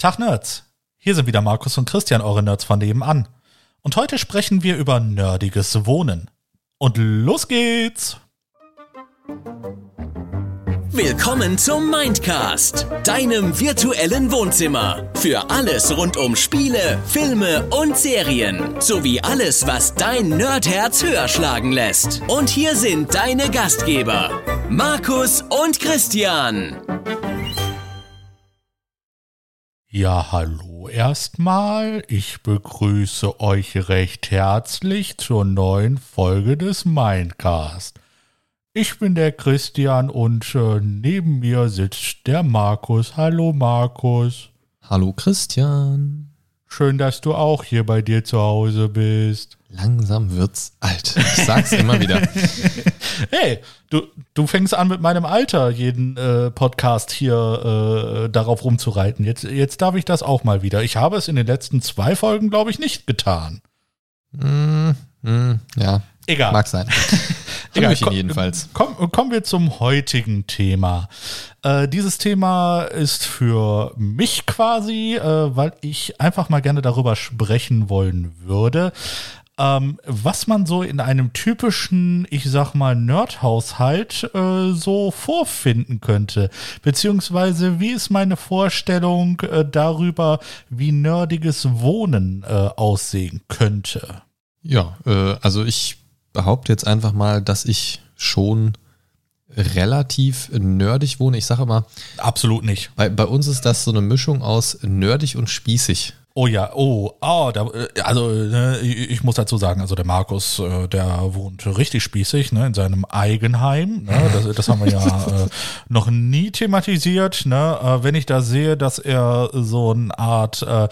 Tag Nerds. Hier sind wieder Markus und Christian, eure Nerds von nebenan. Und heute sprechen wir über nerdiges Wohnen. Und los geht's! Willkommen zum Mindcast, deinem virtuellen Wohnzimmer. Für alles rund um Spiele, Filme und Serien. Sowie alles, was dein Nerdherz höher schlagen lässt. Und hier sind deine Gastgeber, Markus und Christian. Ja, hallo erstmal. Ich begrüße euch recht herzlich zur neuen Folge des Mindcast. Ich bin der Christian und äh, neben mir sitzt der Markus. Hallo Markus. Hallo Christian. Schön, dass du auch hier bei dir zu Hause bist. Langsam wird's alt. Ich sag's immer wieder. Hey, du, du fängst an mit meinem Alter, jeden äh, Podcast hier äh, darauf rumzureiten. Jetzt, jetzt darf ich das auch mal wieder. Ich habe es in den letzten zwei Folgen, glaube ich, nicht getan. Mm, mm, ja. Egal. Mag sein. Egal, Hallöchen jedenfalls. Komm, kommen wir zum heutigen Thema. Äh, dieses Thema ist für mich quasi, äh, weil ich einfach mal gerne darüber sprechen wollen würde, ähm, was man so in einem typischen, ich sag mal, Nerd-Haushalt äh, so vorfinden könnte. Beziehungsweise, wie ist meine Vorstellung äh, darüber, wie nerdiges Wohnen äh, aussehen könnte? Ja, äh, also ich behaupte jetzt einfach mal, dass ich schon relativ nerdig wohne. Ich sage immer, Absolut nicht. bei, bei uns ist das so eine Mischung aus nerdig und spießig. Oh ja, oh, oh, da, äh, also ne, ich muss dazu sagen, also der Markus, äh, der wohnt richtig spießig, ne, in seinem Eigenheim. Ne, das, das haben wir ja äh, noch nie thematisiert. Ne, äh, wenn ich da sehe, dass er so eine Art äh,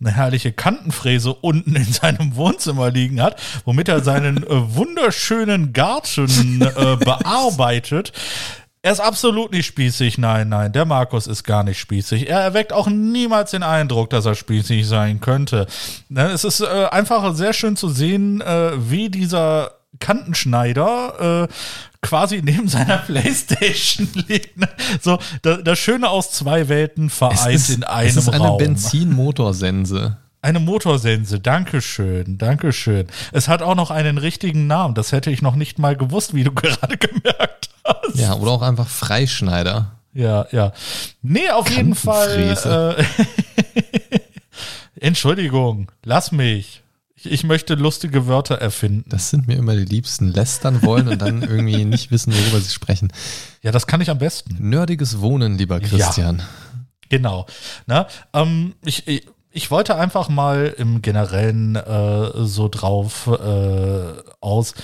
eine herrliche Kantenfräse unten in seinem Wohnzimmer liegen hat, womit er seinen äh, wunderschönen Garten äh, bearbeitet. Er ist absolut nicht spießig, nein, nein, der Markus ist gar nicht spießig. Er erweckt auch niemals den Eindruck, dass er spießig sein könnte. Ne, Es ist äh, einfach sehr schön zu sehen, äh, wie dieser Kantenschneider äh, quasi neben seiner Playstation liegt. Ne? So, da, das Schöne aus zwei Welten vereint in einem es ist eine Raum. Benzinmotorsense. Eine Motorsense, Dankeschön, Dankeschön. Es hat auch noch einen richtigen Namen, das hätte ich noch nicht mal gewusst, wie du gerade gemerkt hast. Ja, oder auch einfach Freischneider. Ja, ja. Nee, auf jeden Fall. Äh, Entschuldigung, lass mich. Ich, ich möchte lustige Wörter erfinden. Das sind mir immer die Liebsten. Lästern wollen und dann irgendwie nicht wissen, worüber sie sprechen. Ja, das kann ich am besten. Nerdiges Wohnen, lieber Christian. Genau. Na, ähm, ich, ich, ich wollte einfach mal im Generellen äh, so drauf äh, aus,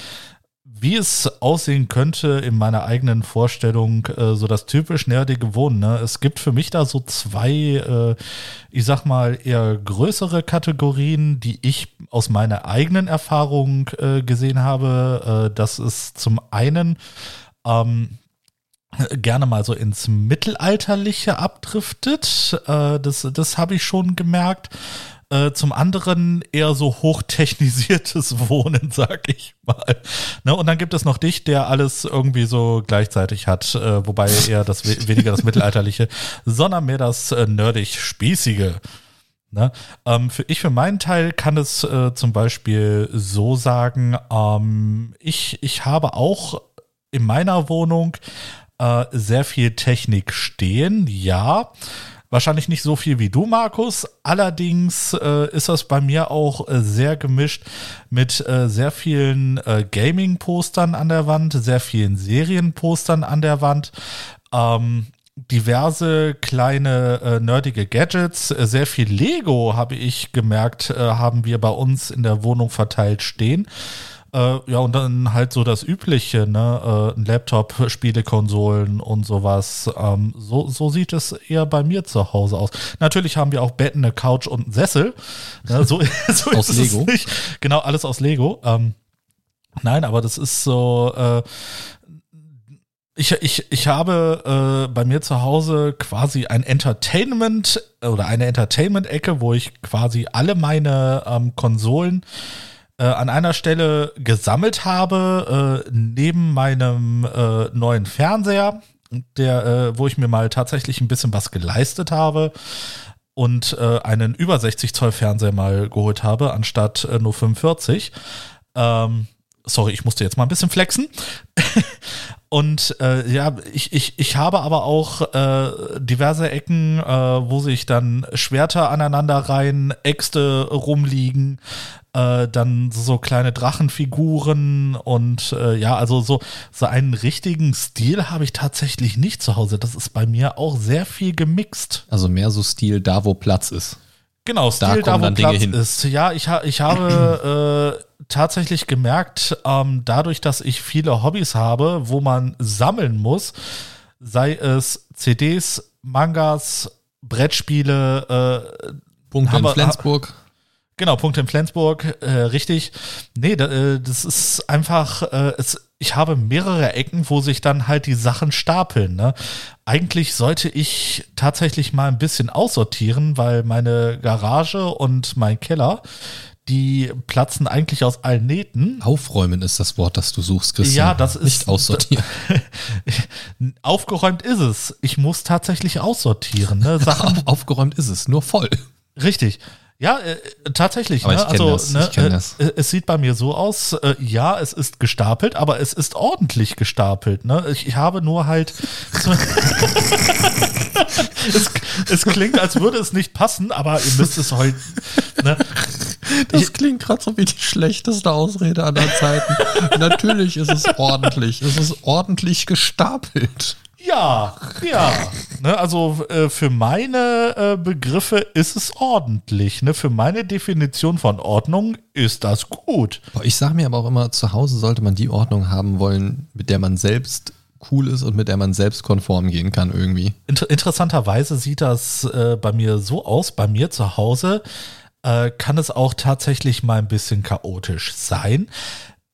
wie es aussehen könnte in meiner eigenen Vorstellung, äh, so das typisch nerdige Wohnen. Ne? Es gibt für mich da so zwei, äh, ich sag mal, eher größere Kategorien, die ich aus meiner eigenen Erfahrung äh, gesehen habe. Äh, das ist zum einen ähm, gerne mal so ins Mittelalterliche abdriftet. Äh, das das habe ich schon gemerkt. Äh, zum anderen eher so hochtechnisiertes Wohnen, sag ich mal. Ne? Und dann gibt es noch dich, der alles irgendwie so gleichzeitig hat, äh, wobei eher das we- weniger das Mittelalterliche, sondern mehr das äh, nerdig-spießige. Ne? Ähm, für ich für meinen Teil kann es äh, zum Beispiel so sagen, ähm, ich, ich habe auch in meiner Wohnung äh, sehr viel Technik stehen, ja. Wahrscheinlich nicht so viel wie du, Markus. Allerdings äh, ist das bei mir auch äh, sehr gemischt mit äh, sehr vielen äh, Gaming-Postern an der Wand, sehr vielen Serienpostern an der Wand. Ähm, diverse kleine äh, nerdige Gadgets, äh, sehr viel Lego habe ich gemerkt, äh, haben wir bei uns in der Wohnung verteilt stehen. Äh, ja, und dann halt so das Übliche, ne? Äh, ein Laptop, Spielekonsolen und sowas. Ähm, so, so sieht es eher bei mir zu Hause aus. Natürlich haben wir auch Betten, eine Couch und einen Sessel. Ne? So, so Aus ist es Lego? nicht. Genau, alles aus Lego. Ähm, nein, aber das ist so. Äh, ich, ich, ich habe äh, bei mir zu Hause quasi ein Entertainment oder eine Entertainment-Ecke, wo ich quasi alle meine ähm, Konsolen äh, an einer Stelle gesammelt habe, äh, neben meinem äh, neuen Fernseher, der, äh, wo ich mir mal tatsächlich ein bisschen was geleistet habe. und äh, einen über 60 Zoll Fernseher mal geholt habe, anstatt äh, nur 45. Ähm, sorry, ich musste jetzt mal ein bisschen flexen. Und äh, ja, ich, ich, ich habe aber auch äh, diverse Ecken, äh, wo sich dann Schwerter aneinander rein, Äxte rumliegen, äh, dann so kleine Drachenfiguren und äh, ja, also so, so einen richtigen Stil habe ich tatsächlich nicht zu Hause. Das ist bei mir auch sehr viel gemixt. Also mehr so Stil da, wo Platz ist. Genau, Stil da, da wo Platz ist. Ja, ich, ha ich habe äh, tatsächlich gemerkt, ähm, dadurch, dass ich viele Hobbys habe, wo man sammeln muss, sei es CDs, Mangas, Brettspiele, äh, Punkte in Flensburg. Genau, Punkte in Flensburg, äh, richtig. Nee, da, äh, das ist einfach, äh, es, ich habe mehrere Ecken, wo sich dann halt die Sachen stapeln. Ne? Eigentlich sollte ich tatsächlich mal ein bisschen aussortieren, weil meine Garage und mein Keller, die platzen eigentlich aus allen Nähten. Aufräumen ist das Wort, das du suchst, Christian. Ja, das ist. Nicht aussortieren. Aufgeräumt ist es. Ich muss tatsächlich aussortieren. Ne? Sachen, Aufgeräumt ist es, nur voll. Richtig. Ja, äh, tatsächlich. Aber ne? ich also, das. Ne, ich äh, das. es sieht bei mir so aus, äh, ja, es ist gestapelt, aber es ist ordentlich gestapelt. Ne? Ich, ich habe nur halt. es, es, klingt, als würde es nicht passen, aber ihr müsst es heute. Ne? Das ich, klingt gerade so wie die schlechteste Ausrede aller Zeiten. Natürlich ist es ordentlich. Es ist ordentlich gestapelt. Ja, ja. Ne, also äh, für meine äh, Begriffe ist es ordentlich. Ne? Für meine Definition von Ordnung ist das gut. Ich sage mir aber auch immer, zu Hause sollte man die Ordnung haben wollen, mit der man selbst cool ist und mit der man selbst konform gehen kann irgendwie. Inter interessanterweise sieht das äh, bei mir so aus, bei mir zu Hause äh, kann es auch tatsächlich mal ein bisschen chaotisch sein.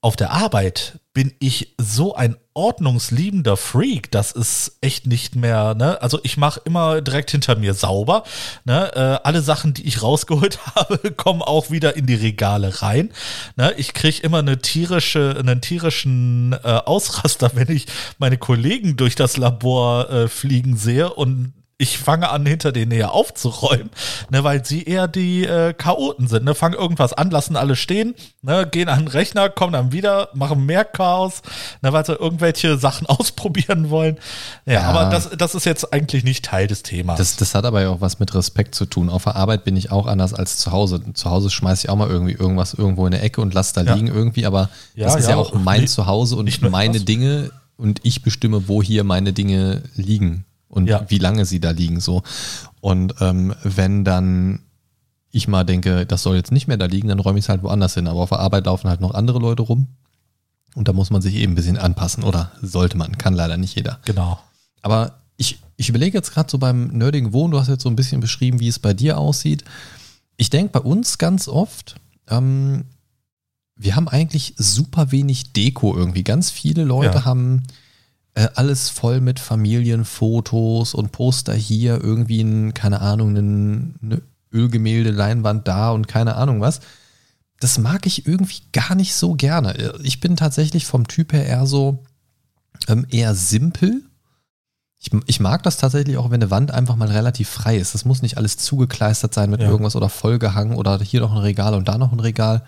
Auf der Arbeit bin ich so ein ordnungsliebender Freak, das ist echt nicht mehr, ne? Also ich mache immer direkt hinter mir sauber, ne? Äh, alle Sachen, die ich rausgeholt habe, kommen auch wieder in die Regale rein, ne? Ich kriege immer eine tierische, einen tierischen äh, Ausraster, wenn ich meine Kollegen durch das Labor äh, fliegen sehe und ich fange an, hinter denen eher aufzuräumen, ne, weil sie eher die äh, Chaoten sind. Ne, fangen irgendwas an, lassen alle stehen, ne, gehen an den Rechner, kommen dann wieder, machen mehr Chaos, ne, weil sie irgendwelche Sachen ausprobieren wollen. Ja, ja, aber das, das ist jetzt eigentlich nicht Teil des Themas. Das, das hat aber ja auch was mit Respekt zu tun. Auf der Arbeit bin ich auch anders als zu Hause. Zu Hause schmeiße ich auch mal irgendwie irgendwas irgendwo in der Ecke und lasse da ja. liegen irgendwie, aber ja, das ist ja, auch mein Zuhause und meine Dinge und ich bestimme, wo hier meine Dinge liegen und ja. wie lange sie da liegen so. Und ähm, wenn dann ich mal denke, das soll jetzt nicht mehr da liegen, dann räume ich es halt woanders hin. Aber auf der Arbeit laufen halt noch andere Leute rum. Und da muss man sich eben ein bisschen anpassen. Oder sollte man, kann leider nicht jeder. Genau. Aber ich, ich überlege jetzt gerade so beim nerdigen Wohnen, du hast jetzt so ein bisschen beschrieben, wie es bei dir aussieht. Ich denke bei uns ganz oft, ähm, wir haben eigentlich super wenig Deko irgendwie. Ganz viele Leute ja. haben äh, alles voll mit Familienfotos und Poster hier, irgendwie ein, keine Ahnung, eine Ölgemälde, Leinwand da und keine Ahnung was. Das mag ich irgendwie gar nicht so gerne. Ich bin tatsächlich vom Typ her eher so ähm, eher simpel. Ich, ich, mag das tatsächlich auch, wenn eine Wand einfach mal relativ frei ist. Das muss nicht alles zugekleistert sein mit ja. irgendwas oder vollgehangen oder hier noch ein Regal und da noch ein Regal.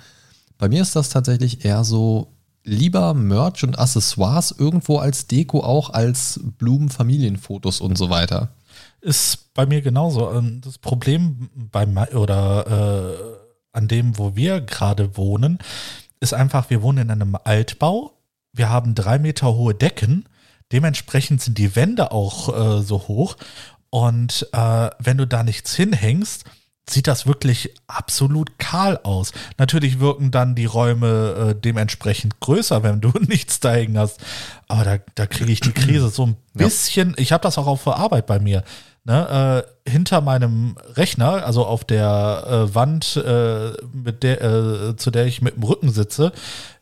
Bei mir ist das tatsächlich eher so lieber Merch und Accessoires irgendwo als Deko auch als Blumen, Familienfotos und so weiter. Ist bei mir genauso. Ähm, das Problem bei oder äh, an dem, wo wir gerade wohnen, ist einfach, wir wohnen in einem Altbau. Wir haben drei Meter hohe Decken. Dementsprechend sind die Wände auch äh, so hoch. Und äh, wenn du da nichts hinhängst, sieht das wirklich absolut kahl aus. Natürlich wirken dann die Räume äh, dementsprechend größer, wenn du nichts da hängen hast. Aber da, da kriege ich die Krise so ein bisschen. Ja. Ich habe das auch auf der Arbeit bei mir. Ne, äh, hinter meinem Rechner, also auf der äh, Wand, äh, mit der, äh, zu der ich mit dem Rücken sitze,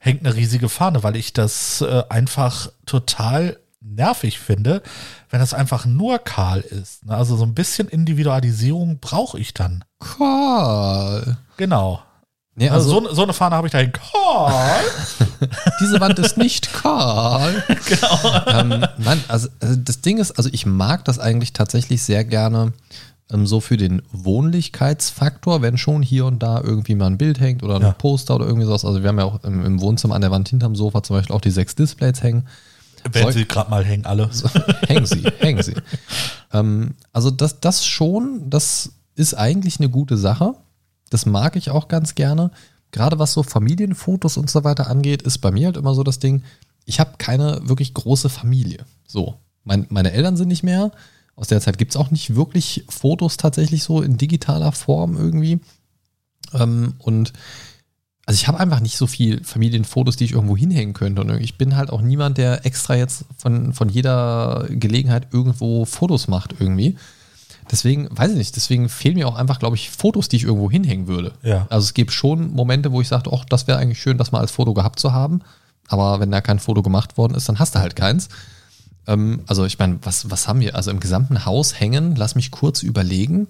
hängt eine riesige Fahne, weil ich das äh, einfach total nervig finde, wenn das einfach nur kahl ist. Ne? Also so ein bisschen Individualisierung brauche ich dann. Kahl. Genau. Nee, also, also so, so, eine Fahne habe ich da in Kahl. Diese Wand ist nicht kahl. genau. Ähm, nein, also, also, das Ding ist, also ich mag das eigentlich tatsächlich sehr gerne, Ähm, so für den Wohnlichkeitsfaktor, wenn schon hier und da irgendwie mal ein Bild hängt oder ein Ja. Poster oder irgendwie sowas. Also wir haben ja auch im, im Wohnzimmer an der Wand hinterm Sofa zum Beispiel auch die sechs Displays hängen. Wenn sie gerade mal hängen, alle. hängen sie, hängen sie. Ähm, also das, das schon, das ist eigentlich eine gute Sache. Das mag ich auch ganz gerne. Gerade was so Familienfotos und so weiter angeht, ist bei mir halt immer so das Ding, ich habe keine wirklich große Familie. So, mein, meine Eltern sind nicht mehr. Aus der Zeit gibt es auch nicht wirklich Fotos tatsächlich so in digitaler Form irgendwie. Ähm, und also ich habe einfach nicht so viel Familienfotos, die ich irgendwo hinhängen könnte. Und ich bin halt auch niemand, der extra jetzt von, von jeder Gelegenheit irgendwo Fotos macht irgendwie. Deswegen, weiß ich nicht, deswegen fehlen mir auch einfach, glaube ich, Fotos, die ich irgendwo hinhängen würde. Ja. Also es gibt schon Momente, wo ich sagte, ach, das wäre eigentlich schön, das mal als Foto gehabt zu haben. Aber wenn da kein Foto gemacht worden ist, dann hast du halt keins. Ähm, also ich meine, was, was haben wir? Also im gesamten Haus hängen, lass mich kurz überlegen.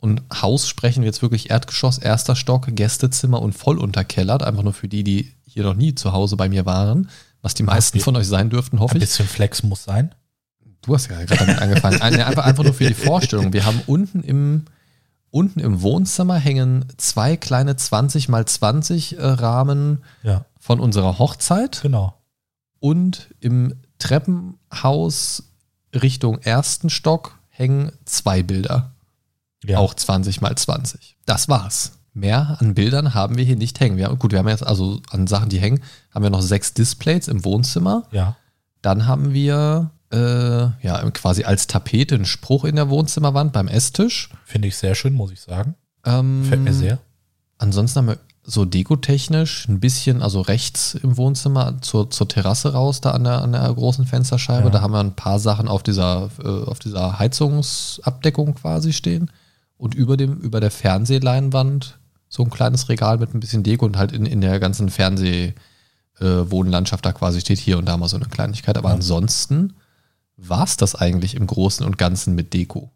Und Haus sprechen wir jetzt wirklich Erdgeschoss, erster Stock, Gästezimmer und voll unterkellert. Einfach nur für die, die hier noch nie zu Hause bei mir waren. Was die meisten von euch sein dürften, hoffe Ein ich. bisschen Flex muss sein. Du hast ja gerade damit angefangen. Ein- Einfach, einfach nur für die Vorstellung. Wir haben unten im, unten im Wohnzimmer hängen zwei kleine 20 mal 20 äh, Rahmen Ja, von unserer Hochzeit genau. und im Treppenhaus Richtung ersten Stock hängen zwei Bilder. Ja. Auch 20 mal 20. Das war's. Mehr an Bildern haben wir hier nicht hängen. Wir haben, gut, wir haben jetzt also an Sachen, die hängen, haben wir noch sechs Displays im Wohnzimmer. Ja. Dann haben wir äh, ja quasi als Tapete einen Spruch in der Wohnzimmerwand beim Esstisch. Finde ich sehr schön, muss ich sagen. Ähm, Gefällt mir sehr. Ansonsten haben wir so dekotechnisch ein bisschen, also rechts im Wohnzimmer zur, zur Terrasse raus, da an der, an der großen Fensterscheibe. Ja. Da haben wir ein paar Sachen auf dieser, äh, auf dieser Heizungsabdeckung quasi stehen. Und über, dem, über der Fernsehleinwand so ein kleines Regal mit ein bisschen Deko und halt in, in der ganzen Fernseh-Wohnlandschaft da quasi steht hier und da mal so eine Kleinigkeit. Aber Ja. ansonsten war es das eigentlich im Großen und Ganzen mit Deko.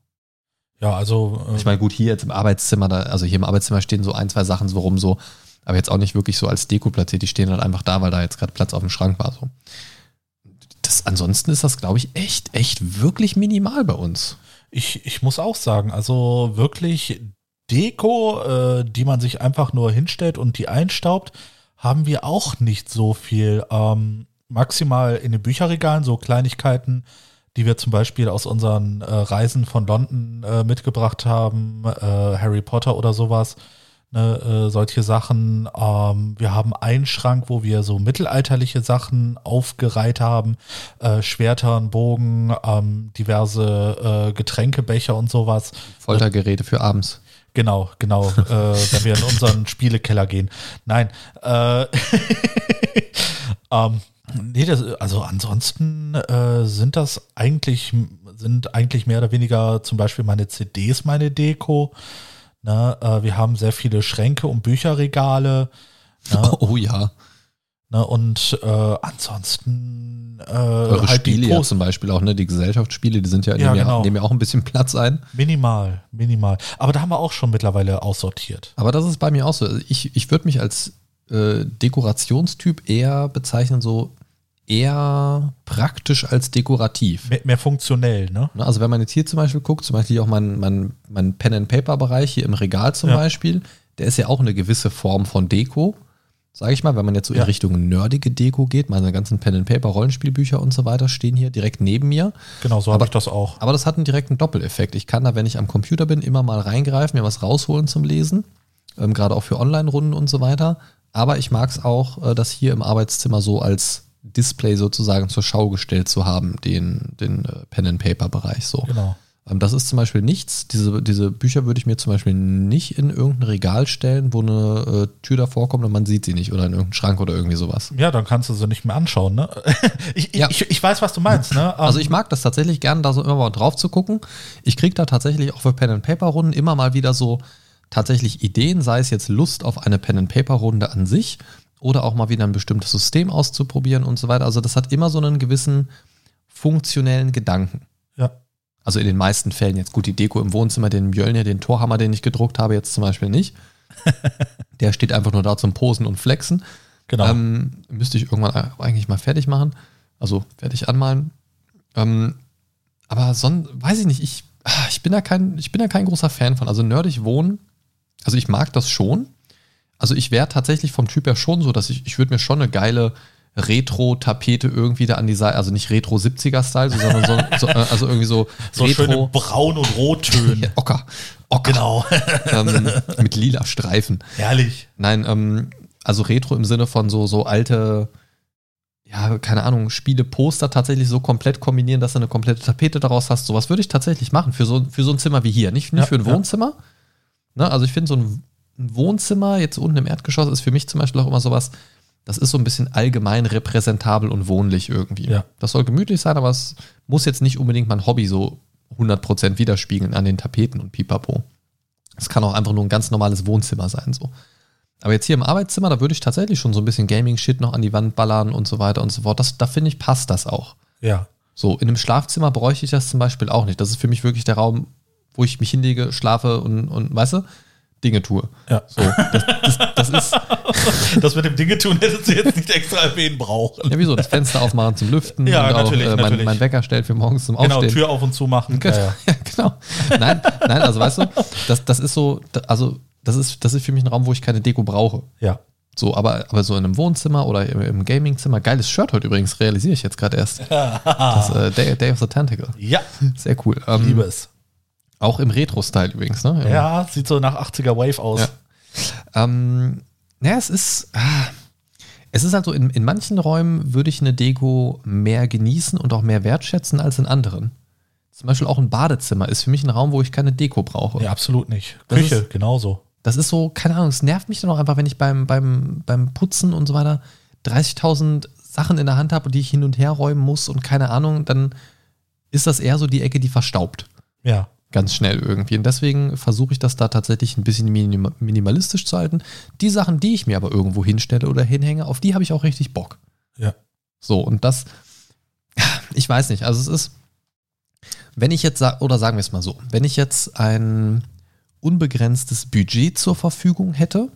Ja, also äh, Ich meine, gut, hier jetzt im Arbeitszimmer, da, also hier im Arbeitszimmer stehen so ein, zwei Sachen so rum, so, aber jetzt auch nicht wirklich so als Deko platziert. Die stehen halt einfach da, weil da jetzt gerade Platz auf dem Schrank war. So. Das, ansonsten ist das, glaube ich, echt, echt wirklich minimal bei uns. Ich, ich muss auch sagen, also wirklich Deko, äh, die man sich einfach nur hinstellt und die einstaubt, haben wir auch nicht so viel. Ähm, maximal in den Bücherregalen so Kleinigkeiten, die wir zum Beispiel aus unseren äh, Reisen von London äh, mitgebracht haben, äh, Harry Potter oder sowas. Ne, äh, solche Sachen. Ähm, wir haben einen Schrank, wo wir so mittelalterliche Sachen aufgereiht haben. Äh, Schwerter, einen Bogen, ähm, diverse äh, Getränkebecher und sowas. Foltergeräte für abends. Genau, genau, äh, wenn wir in unseren Spielekeller gehen. Nein, äh, ähm, nee, das, also ansonsten äh, sind das eigentlich, sind eigentlich mehr oder weniger zum Beispiel meine CDs meine Deko. Ne, äh, wir haben sehr viele Schränke und Bücherregale. Ne, Oh, ja. ne, und äh, ansonsten äh, Eure halt Spiele ja zum Beispiel auch, ne? Die Gesellschaftsspiele, die sind ja, Ja, nehmen, ja genau. nehmen ja auch ein bisschen Platz ein. minimal, minimal. Aber da haben wir auch schon mittlerweile aussortiert. Aber das ist bei mir auch so. Ich, ich würde mich als äh, Dekorationstyp eher bezeichnen, so eher praktisch als dekorativ. Mehr, mehr funktionell, ne? Ne, Also wenn man jetzt hier zum Beispiel guckt, zum Beispiel auch mein, mein, mein Pen-and-Paper-Bereich hier im Regal zum Ja. Beispiel, der ist ja auch eine gewisse Form von Deko. Sage ich mal, wenn man jetzt so Ja. in Richtung nerdige Deko geht, meine ganzen Pen-and-Paper-Rollenspielbücher und so weiter stehen hier direkt neben mir. Genau, so habe ich das auch. Aber das hat einen direkten Doppeleffekt. Ich kann da, wenn ich am Computer bin, immer mal reingreifen, mir was rausholen zum Lesen. Ähm, Gerade auch für Online-Runden und so weiter. Aber ich mag es auch, äh, das hier im Arbeitszimmer so als Display sozusagen zur Schau gestellt zu haben, den, den äh, Pen-and-Paper-Bereich so. Genau. Ähm, Das ist zum Beispiel nichts. Diese, diese Bücher würde ich mir zum Beispiel nicht in irgendein Regal stellen, wo eine äh, Tür davor kommt und man sieht sie nicht oder in irgendeinen Schrank oder irgendwie sowas. Ja, dann kannst du sie nicht mehr anschauen, ne? ich, Ja. ich, ich weiß, was du meinst, ne? Also ich mag das tatsächlich gern, da so immer mal drauf zu gucken. Ich kriege da tatsächlich auch für Pen-and-Paper-Runden immer mal wieder so tatsächlich Ideen, sei es jetzt Lust auf eine Pen-and-Paper-Runde an sich oder auch mal wieder ein bestimmtes System auszuprobieren und so weiter. Also das hat immer so einen gewissen funktionellen Gedanken. ja. Also in den meisten Fällen jetzt gut die Deko im Wohnzimmer, den Mjölnir, den Torhammer, den ich gedruckt habe, jetzt zum Beispiel nicht. Der steht einfach nur da zum Posen und Flexen. Genau. Ähm, müsste ich irgendwann eigentlich mal fertig machen. Also fertig anmalen. Ähm, aber son weiß ich nicht, ich, ah, ich bin da kein, ich bin da kein großer Fan von. Also nerdig wohnen, also ich mag das schon. Also ich wäre tatsächlich vom Typ her schon so, dass ich, ich würde mir schon eine geile Retro-Tapete irgendwie da an die Seite, also nicht Retro-70er-Style, sondern so, so, äh, also irgendwie so, So schöne Braun- und Rottöne. Ja, Ocker. Ocker. Genau. Ähm, mit lila Streifen. Herrlich. Nein, ähm, also Retro im Sinne von so, so alte, ja, keine Ahnung, Spiele, Poster tatsächlich so komplett kombinieren, dass du eine komplette Tapete daraus hast. Sowas würde ich tatsächlich machen für so, für so ein Zimmer wie hier. Nicht, nicht Ja, für ein ja. Wohnzimmer. Ne? Also ich finde so ein, ein Wohnzimmer jetzt unten im Erdgeschoss ist für mich zum Beispiel auch immer sowas, das ist so ein bisschen allgemein repräsentabel und wohnlich irgendwie. Ja. Das soll gemütlich sein, aber es muss jetzt nicht unbedingt mein Hobby so 100% widerspiegeln an den Tapeten und pipapo. Es kann auch einfach nur ein ganz normales Wohnzimmer sein, so. Aber jetzt hier im Arbeitszimmer, da würde ich tatsächlich schon so ein bisschen Gaming-Shit noch an die Wand ballern und so weiter und so fort. Das, da finde ich, passt das auch. Ja. So, in einem Schlafzimmer bräuchte ich das zum Beispiel auch nicht. Das ist für mich wirklich der Raum, wo ich mich hinlege, schlafe und, und weißt du, Dinge tue. Ja. So, das, das, das ist, Das mit dem Dinge tun hättest du jetzt nicht extra erwähnen brauchen. ja, wieso, das Fenster aufmachen zum Lüften Ja, und natürlich, auch äh, mein, natürlich. mein Wecker stellt für morgens zum Genau, Aufstehen. Tür auf und zu machen. Genau, Ja, ja. genau. Nein, nein, also weißt du, das, das ist so, also das ist, das ist für mich ein Raum, wo ich keine Deko brauche. ja. So, aber, aber so in einem Wohnzimmer oder im, im Gamingzimmer, geiles Shirt heute übrigens, realisiere ich jetzt gerade erst. Das äh, Day, Day of the Tentacle. Ja, Sehr cool. Ähm, liebe es. Auch im Retro-Style übrigens, ne? Ja, sieht so nach 80er Wave aus. Ja. Ähm, ja, es ist, ah, es ist halt so, in, in manchen Räumen würde ich eine Deko mehr genießen und auch mehr wertschätzen als in anderen. Zum Beispiel auch ein Badezimmer ist für mich ein Raum, wo ich keine Deko brauche. Ja, absolut nicht. Das Küche, ist- genauso. Das ist so, keine Ahnung, es nervt mich dann auch einfach, wenn ich beim, beim, beim Putzen und so weiter 30.000 Sachen in der Hand habe, die ich hin und her räumen muss und keine Ahnung, dann ist das eher so die Ecke, die verstaubt. Ja. Ganz schnell irgendwie. Und deswegen versuche ich das da tatsächlich ein bisschen minim minimalistisch zu halten. Die Sachen, die ich mir aber irgendwo hinstelle oder hinhänge, auf die habe ich auch richtig Bock. Ja. So, und das, ich weiß nicht, also es ist, wenn ich jetzt, oder sagen wir es mal so, wenn ich jetzt ein unbegrenztes Budget zur Verfügung hätte,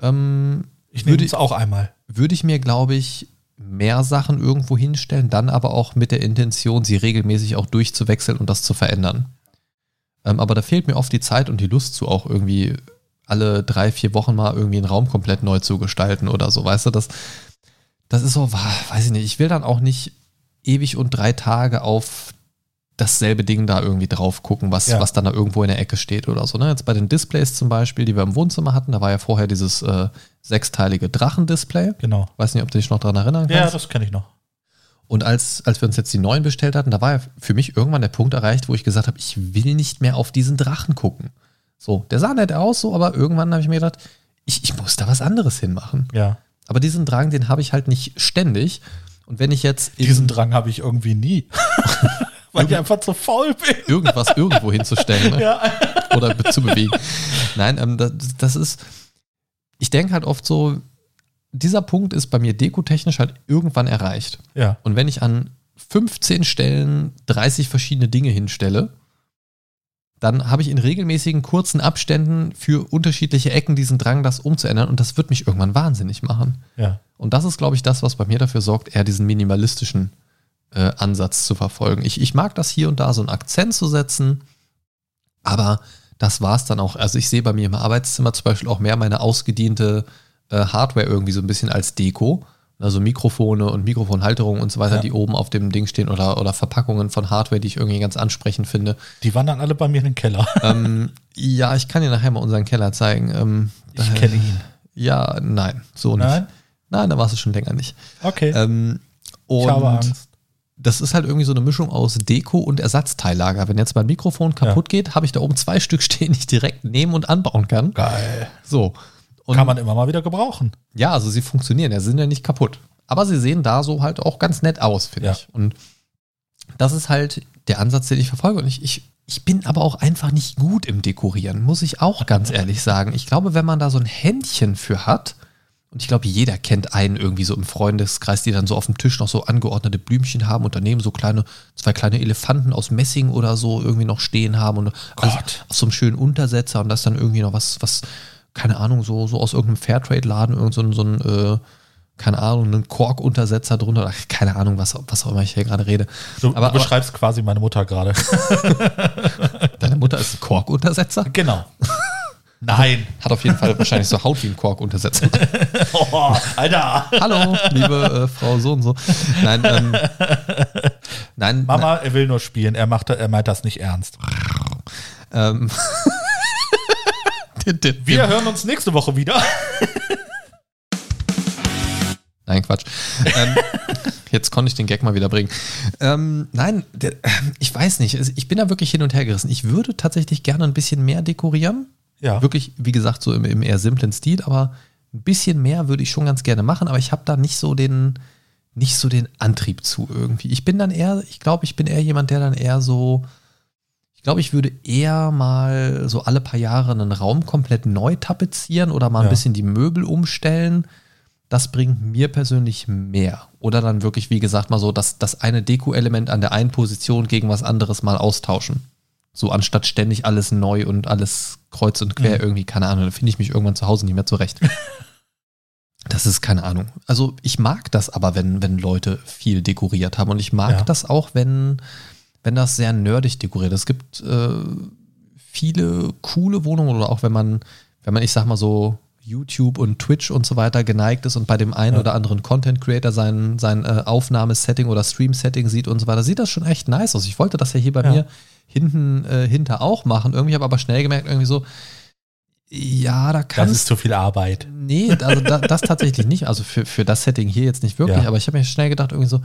ähm, Ich nehme Würde- es auch einmal. würde ich mir, glaube ich, mehr Sachen irgendwo hinstellen, dann aber auch mit der Intention, sie regelmäßig auch durchzuwechseln und das zu verändern. Ähm, aber da fehlt mir oft die Zeit und die Lust zu, auch irgendwie alle drei, vier Wochen mal irgendwie einen Raum komplett neu zu gestalten oder so. Weißt du, das, das ist so, weiß ich nicht, ich will dann auch nicht ewig und drei Tage auf dasselbe Ding da irgendwie drauf gucken, was, Ja. was dann da irgendwo in der Ecke steht oder so. Ne? Jetzt bei den Displays zum Beispiel, die wir im Wohnzimmer hatten, da war ja vorher dieses äh, sechsteilige Drachendisplay. Genau. Weiß nicht, ob du dich noch daran erinnern Ja, kannst. das kenne ich noch. Und als, als wir uns jetzt die neuen bestellt hatten, da war ja für mich irgendwann der Punkt erreicht, wo ich gesagt habe, ich will nicht mehr auf diesen Drachen gucken. So, der sah nett aus, so, aber irgendwann habe ich mir gedacht, ich, ich muss da was anderes hinmachen. Ja. Aber diesen Drang, den habe ich halt nicht ständig. Und wenn ich jetzt Diesen Drang habe ich irgendwie nie. Weil ich einfach zu faul bin. irgendwas irgendwo hinzustellen ne? Ja. oder zu bewegen. Nein, ähm, das, das ist, ich denke halt oft so, dieser Punkt ist bei mir dekotechnisch halt irgendwann erreicht. Ja. Und wenn ich an 15 Stellen 30 verschiedene Dinge hinstelle, dann habe ich in regelmäßigen kurzen Abständen für unterschiedliche Ecken diesen Drang, das umzuändern und das wird mich irgendwann wahnsinnig machen. Ja. Und das ist, glaube ich, das, was bei mir dafür sorgt, eher diesen minimalistischen äh, Ansatz zu verfolgen. Ich, ich mag das hier und da so einen Akzent zu setzen, aber das war es dann auch. Also ich sehe bei mir im Arbeitszimmer zum Beispiel auch mehr meine ausgediente Hardware irgendwie so ein bisschen als Deko. Also Mikrofone und Mikrofonhalterungen und so weiter, Ja. die oben auf dem Ding stehen oder, oder Verpackungen von Hardware, die ich irgendwie ganz ansprechend finde. Die wandern alle bei mir in den Keller. ähm, ja, ich kann dir nachher mal unseren Keller zeigen. Ähm, Ich äh, kenne ihn. Ja, nein, so nicht. Nein? Nein, da warst du schon länger nicht. Okay. Ähm, und ich habe Angst. das ist halt irgendwie so eine Mischung aus Deko und Ersatzteillager. Wenn jetzt mein Mikrofon kaputt geht, habe ich da oben zwei Stück stehen, die ich direkt nehmen und anbauen kann. Geil. So. Und Kann man immer mal wieder gebrauchen. ja, also sie funktionieren, ja, sie sind ja nicht kaputt. Aber sie sehen da so halt auch ganz nett aus, finde Ja. ich. Und das ist halt der Ansatz, den ich verfolge. Und ich, ich, ich bin aber auch einfach nicht gut im Dekorieren, muss ich auch ganz ehrlich sagen. Ich glaube, wenn man da so ein Händchen für hat, und ich glaube, jeder kennt einen irgendwie so im Freundeskreis, die dann so auf dem Tisch noch so angeordnete Blümchen haben und daneben so kleine, zwei kleine Elefanten aus Messing oder so irgendwie noch stehen haben und also auf so einem schönen Untersetzer und das dann irgendwie noch was, was, keine Ahnung, so, so aus irgendeinem Fairtrade-Laden, irgend so ein, so ein äh, keine Ahnung, einen Korkuntersetzer drunter, oder keine Ahnung, was, was auch immer ich hier gerade rede. Du, Aber- du beschreibst quasi meine Mutter gerade. Deine Mutter ist ein Korkuntersetzer? genau. Nein. Hat auf jeden Fall wahrscheinlich so Haut wie ein Korkuntersetzer. Oh, Alter. Hallo, liebe äh, Frau so und so. Nein, ähm, nein, Mama, er will nur spielen. Er, macht, er meint das nicht ernst. Ähm, Wir hören uns nächste Woche wieder. Nein, Quatsch. Ähm, jetzt konnte ich den Gag mal wieder bringen. Ähm, nein, der, ich weiß nicht. Ich bin da wirklich hin und her gerissen. Ich würde tatsächlich gerne ein bisschen mehr dekorieren. Ja. Wirklich, wie gesagt, so im, im eher simplen Stil, aber ein bisschen mehr würde ich schon ganz gerne machen, aber ich habe da nicht so den, nicht so den Antrieb zu irgendwie. Ich bin dann eher, ich glaube, ich bin eher jemand, der dann eher so, glaube, ich würde eher mal so alle paar Jahre einen Raum komplett neu tapezieren oder mal ein Ja. bisschen die Möbel umstellen. Das bringt mir persönlich mehr. Oder dann wirklich, wie gesagt, mal so das, das eine Deko-Element an der einen Position gegen was anderes mal austauschen. So anstatt ständig alles neu und alles kreuz und quer Mhm. irgendwie, keine Ahnung, da finde ich mich irgendwann zu Hause nicht mehr zurecht. Das ist keine Ahnung. Also ich mag das aber, wenn, wenn Leute viel dekoriert haben. Und ich mag Ja. das auch, wenn, wenn das sehr nerdig dekoriert ist. Es gibt äh, viele coole Wohnungen oder auch wenn man, wenn man, ich sag mal so, YouTube und Twitch und so weiter geneigt ist und bei dem einen Ja. oder anderen Content Creator sein, sein äh, Aufnahmesetting oder Stream-Setting sieht und so weiter, sieht das schon echt nice aus. Ich wollte das ja hier bei Ja. mir hinten äh, hinter auch machen. Irgendwie habe aber schnell gemerkt, irgendwie so, ja, da Das kannst ist zu viel Arbeit. Nee, also da, das tatsächlich nicht. Also für, für das Setting hier jetzt nicht wirklich, Ja. aber ich habe mir schnell gedacht, irgendwie so,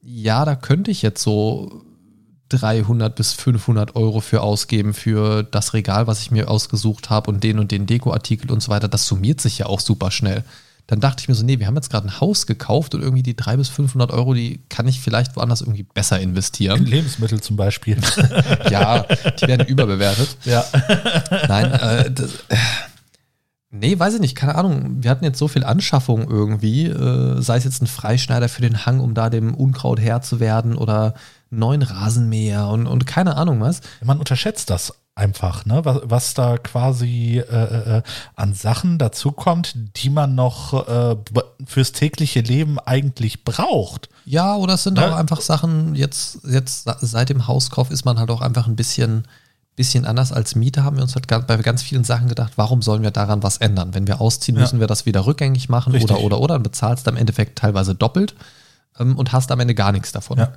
ja, da könnte ich jetzt so 300 bis 500 Euro für ausgeben für das Regal, was ich mir ausgesucht habe und den und den Dekoartikel und so weiter. Das summiert sich ja auch super schnell. Dann dachte ich mir so, nee, wir haben jetzt gerade ein Haus gekauft und irgendwie die 300 bis 500 Euro, die kann ich vielleicht woanders irgendwie besser In investieren. Lebensmittel zum Beispiel. ja, die werden überbewertet. ja. Nein, äh, das, äh, nee, weiß ich nicht, keine Ahnung. Wir hatten jetzt so viel Anschaffung irgendwie, äh, sei es jetzt ein Freischneider für den Hang, um da dem Unkraut Herr zu werden oder neuen Rasenmäher und, und keine Ahnung was. Man unterschätzt das einfach, ne? Was, was da quasi äh, äh, an Sachen dazukommt, die man noch äh, fürs tägliche Leben eigentlich braucht. Ja, oder es sind Ne? auch einfach Sachen, jetzt, jetzt seit dem Hauskauf ist man halt auch einfach ein bisschen, bisschen anders als Mieter, haben wir uns halt bei ganz vielen Sachen gedacht, warum sollen wir daran was ändern? Wenn wir ausziehen, Ja. müssen wir das wieder rückgängig machen Richtig. oder, oder, oder, dann bezahlst du am Endeffekt teilweise doppelt ähm, und hast am Ende gar nichts davon. Ja.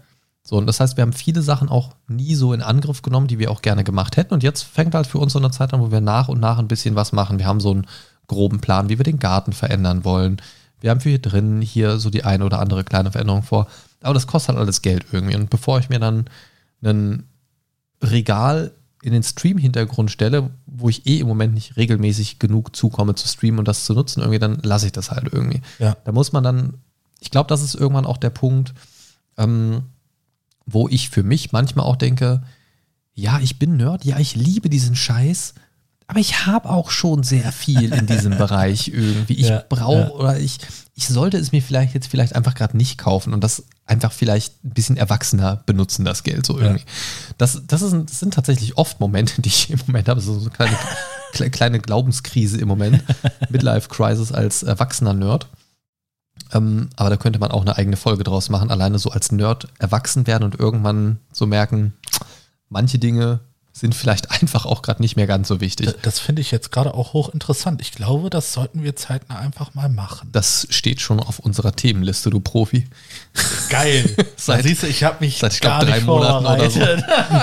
So, und das heißt, wir haben viele Sachen auch nie so in Angriff genommen, die wir auch gerne gemacht hätten. Und jetzt fängt halt für uns so eine Zeit an, wo wir nach und nach ein bisschen was machen. Wir haben so einen groben Plan, wie wir den Garten verändern wollen. Wir haben für hier drin hier so die eine oder andere kleine Veränderung vor. Aber das kostet halt alles Geld irgendwie. Und bevor ich mir dann ein Regal in den Stream-Hintergrund stelle, wo ich eh im Moment nicht regelmäßig genug zukomme zu streamen und das zu nutzen, irgendwie, dann lasse ich das halt irgendwie. Ja. Da muss man dann, ich glaube, das ist irgendwann auch der Punkt, ähm, wo ich für mich manchmal auch denke, ja, ich bin Nerd, ja, ich liebe diesen Scheiß, aber ich habe auch schon sehr viel in diesem Bereich irgendwie. Ich Ja, brauche ja. oder ich, ich sollte es mir vielleicht jetzt vielleicht einfach gerade nicht kaufen und das einfach vielleicht ein bisschen erwachsener benutzen, das Geld so irgendwie. Das, das, ist, das sind tatsächlich oft Momente, die ich im Moment habe, so so eine kleine, kle- kleine Glaubenskrise im Moment, Midlife-Crisis als erwachsener Nerd. Ähm, aber da könnte man auch eine eigene Folge draus machen, alleine so als Nerd erwachsen werden und irgendwann so merken, manche Dinge sind vielleicht einfach auch gerade nicht mehr ganz so wichtig. Das finde ich jetzt gerade auch hochinteressant. Ich glaube, das sollten wir zeitnah einfach mal machen. Das steht schon auf unserer Themenliste, du Profi. Geil. Seit- siehst du, ich habe mich Seit, ich glaube, drei Monaten oder so.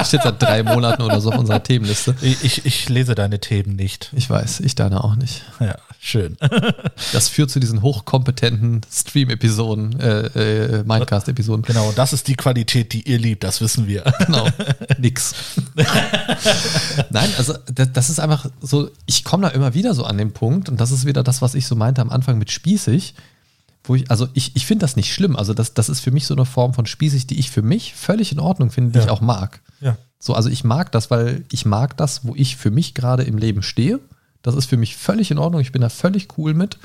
Steht seit drei Monaten oder so auf unserer Themenliste. Ich, ich, ich lese deine Themen nicht. Ich weiß, ich deine auch nicht. Ja, schön. Das führt zu diesen hochkompetenten Stream-Episoden, äh, äh, Mindcast-Episoden. Genau, das ist die Qualität, die ihr liebt, das wissen wir. Genau, nix. Nein, also das, das ist einfach so, ich komme da immer wieder so an den Punkt und das ist wieder das, was ich so meinte am Anfang mit spießig, wo ich, also ich, ich finde das nicht schlimm, also das, das ist für mich so eine Form von spießig, die ich für mich völlig in Ordnung finde, die Ja. ich auch mag. Ja. So, also ich mag das, weil ich mag das, wo ich für mich gerade im Leben stehe. Das ist für mich völlig in Ordnung, ich bin da völlig cool mit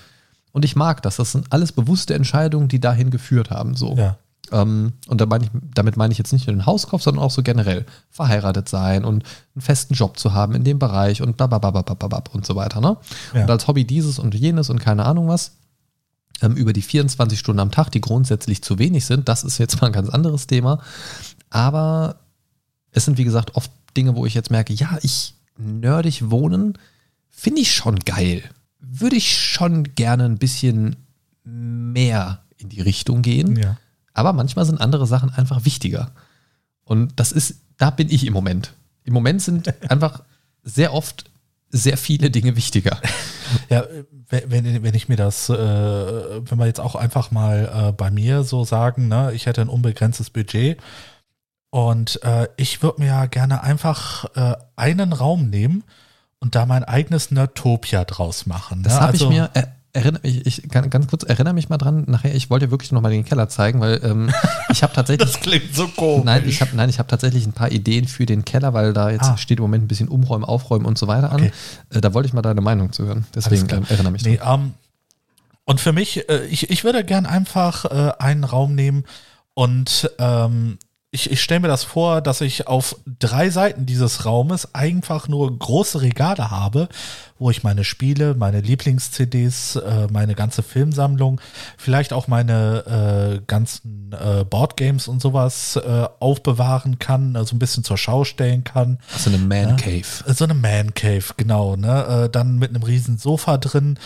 und ich mag das. Das sind alles bewusste Entscheidungen, die dahin geführt haben, so. Ja. Ähm, und da meine ich, damit meine ich jetzt nicht nur den Hauskauf, sondern auch so generell verheiratet sein und einen festen Job zu haben in dem Bereich und babababababab und so weiter. Ne? Ja. Und als Hobby dieses und jenes und keine Ahnung was. ähm, über die 24 Stunden am Tag, die grundsätzlich zu wenig sind. Das ist jetzt mal ein ganz anderes Thema. Aber es sind, wie gesagt, oft Dinge, wo ich jetzt merke, ja, ich nerdig wohnen, finde ich schon geil. Würde ich schon gerne ein bisschen mehr in die Richtung gehen. Ja. Aber manchmal sind andere Sachen einfach wichtiger. Und das ist, da bin ich im Moment. Im Moment sind einfach sehr oft sehr viele Dinge wichtiger. Ja, wenn, wenn ich mir das, äh, wenn wir jetzt auch einfach mal äh, bei mir so sagen, ne, ich hätte ein unbegrenztes Budget und äh, ich würde mir ja gerne einfach äh, einen Raum nehmen und da mein eigenes Nerdtopia draus machen. Das ne? habe Also- ich mir, äh, erinnere, ich, ich kann ganz kurz, erinnere mich mal dran, nachher, ich wollte wirklich noch mal den Keller zeigen, weil ähm, ich habe tatsächlich, Das klingt so komisch. nein, ich habe nein, ich habe tatsächlich ein paar Ideen für den Keller, weil da jetzt Ah. steht im Moment ein bisschen Umräumen, Aufräumen und so weiter an. Okay. Äh, da wollte ich mal deine Meinung zu hören. Deswegen ähm, erinnere mich Nee, dran. ähm, und für mich, äh, ich, ich würde gern einfach äh, einen Raum nehmen und ähm, ich, ich stelle mir das vor, dass ich auf drei Seiten dieses Raumes einfach nur große Regale habe, wo ich meine Spiele, meine Lieblings-CDs, äh, meine ganze Filmsammlung, vielleicht auch meine äh, ganzen äh, Boardgames und sowas aufbewahren kann, also ein bisschen zur Schau stellen kann. So eine Man Cave. So eine Man Cave, genau, ne? Dann mit einem riesen Sofa drin.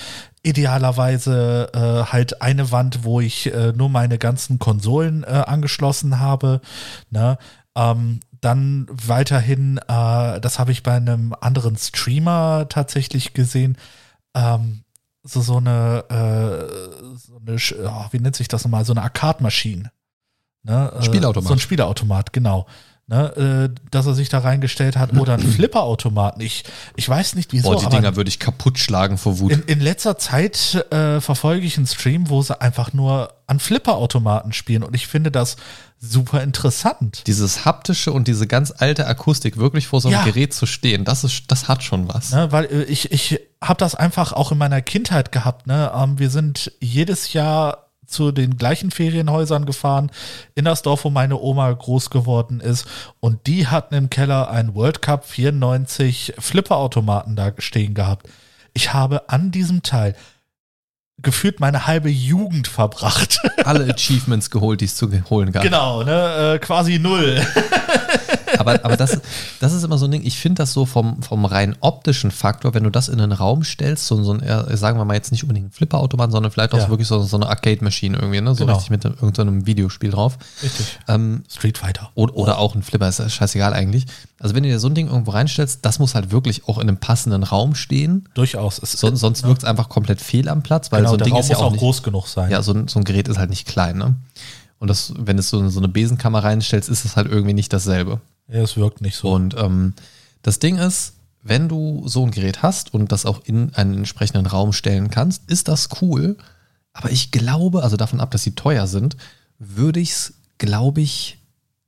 Idealerweise äh, halt eine Wand, wo ich äh, nur meine ganzen Konsolen äh, angeschlossen habe. Ne? Ähm, dann weiterhin, äh, das habe ich bei einem anderen Streamer tatsächlich gesehen, ähm, so, so eine, äh, so eine oh, wie nennt sich das nochmal, so eine Arcade-Maschine. Ne? Äh, Spielautomat. So ein Spielautomat, genau. Ne, äh, dass er sich da reingestellt hat. Oder ein Flipperautomaten. Ich, ich weiß nicht wieso, Boah, die Dinger würde ich kaputt schlagen vor Wut. in, in letzter Zeit äh, verfolge ich einen Stream, wo sie einfach nur an Flipperautomaten spielen und ich finde das super interessant. Dieses haptische und diese ganz alte Akustik, wirklich vor so einem Ja. Gerät zu stehen, das ist, das hat schon was. Ne, weil äh, ich, ich habe das einfach auch in meiner Kindheit gehabt. Ne? Ähm, wir sind jedes Jahr zu den gleichen Ferienhäusern gefahren, in das Dorf, wo meine Oma groß geworden ist. Und die hatten im Keller einen World Cup 94 Flipperautomaten da stehen gehabt. Ich habe an diesem Teil gefühlt meine halbe Jugend verbracht. Alle Achievements geholt, die es zu holen gab. genau, ne? Äh, quasi null. Aber, aber das, das ist immer so ein Ding, ich finde das so vom, vom rein optischen Faktor, wenn du das in einen Raum stellst, so, so ein, sagen wir mal jetzt nicht unbedingt ein Flipperautomat, sondern vielleicht auch Ja. so wirklich so, so eine Arcade-Maschine irgendwie, ne? so Genau. richtig mit einem- irgendeinem Videospiel drauf. Richtig. Ähm, Street Fighter. oder, oder auch ein Flipper, ist ja scheißegal eigentlich. Also wenn du dir so ein Ding irgendwo reinstellst, das muss halt wirklich auch in einem passenden Raum stehen, Durchaus. Es, Son, sonst wirkt es einfach komplett fehl am Platz, weil genau, so ein der Ding Raum ist ja auch auch nicht, groß genug sein. ja, so ein, so ein Gerät ist halt nicht klein, ne? Und das, wenn du so, so eine Besenkammer reinstellst, ist es halt irgendwie nicht dasselbe. Ja, es wirkt nicht so. Und ähm, das Ding ist, wenn du so ein Gerät hast und das auch in einen entsprechenden Raum stellen kannst, ist das cool. Aber ich glaube, also davon ab, dass sie teuer sind, würde ich es, glaube ich,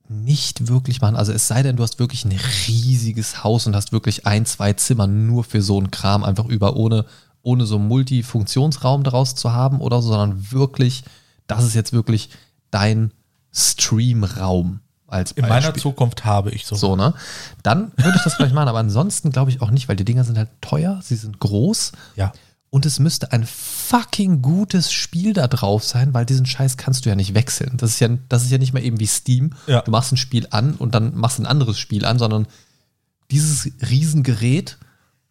nicht wirklich machen. Also es sei denn, du hast wirklich ein riesiges Haus und hast wirklich ein, zwei Zimmer nur für so einen Kram einfach über, ohne, ohne so einen Multifunktionsraum daraus zu haben oder so, sondern wirklich, das ist jetzt wirklich dein Streamraum als In meiner Beispiel. Zukunft habe ich so. So, ne? Dann würde ich das vielleicht machen, aber ansonsten glaube ich auch nicht, weil die Dinger sind halt teuer, sie sind groß Ja. und es müsste ein fucking gutes Spiel da drauf sein, weil diesen Scheiß kannst du ja nicht wechseln. Das ist ja, das ist ja nicht mehr eben wie Steam. Ja. Du machst ein Spiel an und dann machst ein anderes Spiel an, sondern dieses Riesengerät,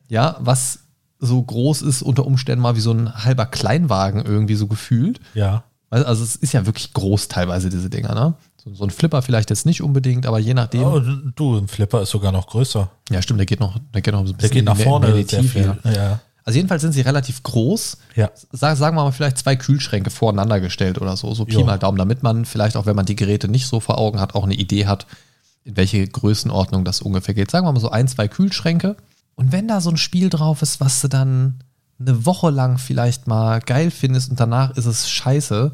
ja, was so groß ist, unter Umständen mal wie so ein halber Kleinwagen irgendwie so gefühlt. Ja. Also also es ist ja wirklich groß teilweise, diese Dinger, ne? So, so ein Flipper vielleicht jetzt nicht unbedingt, aber je nachdem. Oh, du, ein Flipper ist sogar noch größer. Ja, stimmt, der geht noch, der geht noch ein Der bisschen geht nach mehr- vorne mehr sehr Tiefe, viel. ja. Ja. Also jedenfalls sind sie relativ groß. Ja. Sag, sagen wir mal vielleicht zwei Kühlschränke voreinander gestellt oder so, so Pi Jo. mal Daumen, damit man vielleicht auch, wenn man die Geräte nicht so vor Augen hat, auch eine Idee hat, in welche Größenordnung das ungefähr geht. Sagen wir mal so ein, zwei Kühlschränke. Und wenn da so ein Spiel drauf ist, was du dann eine Woche lang vielleicht mal geil findest und danach ist es scheiße,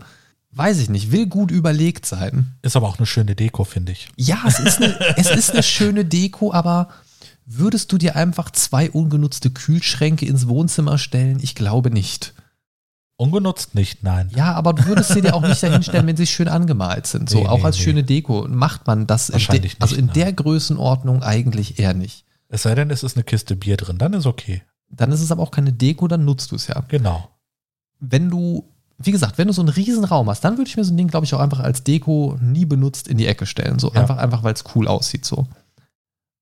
weiß ich nicht, will gut überlegt sein. Ist aber auch eine schöne Deko, finde ich. Ja, es ist, eine, es ist eine schöne Deko, aber würdest du dir einfach zwei ungenutzte Kühlschränke ins Wohnzimmer stellen? Ich glaube nicht. Ungenutzt nicht, nein. Ja, aber du würdest sie dir auch nicht dahinstellen, wenn sie schön angemalt sind. So, Nee, auch nee, als nee. schöne Deko. Macht man das in Wahrscheinlich also nicht, in nein. der Größenordnung eigentlich eher nicht. Es sei denn, es ist eine Kiste Bier drin, dann ist okay. Dann ist es aber auch keine Deko, dann nutzt du es ja. Genau. Wenn du wie gesagt, wenn du so einen riesen Raum hast, dann würde ich mir so ein Ding, glaube ich, auch einfach als Deko nie benutzt in die Ecke stellen. So Ja. einfach, einfach weil es cool aussieht. So.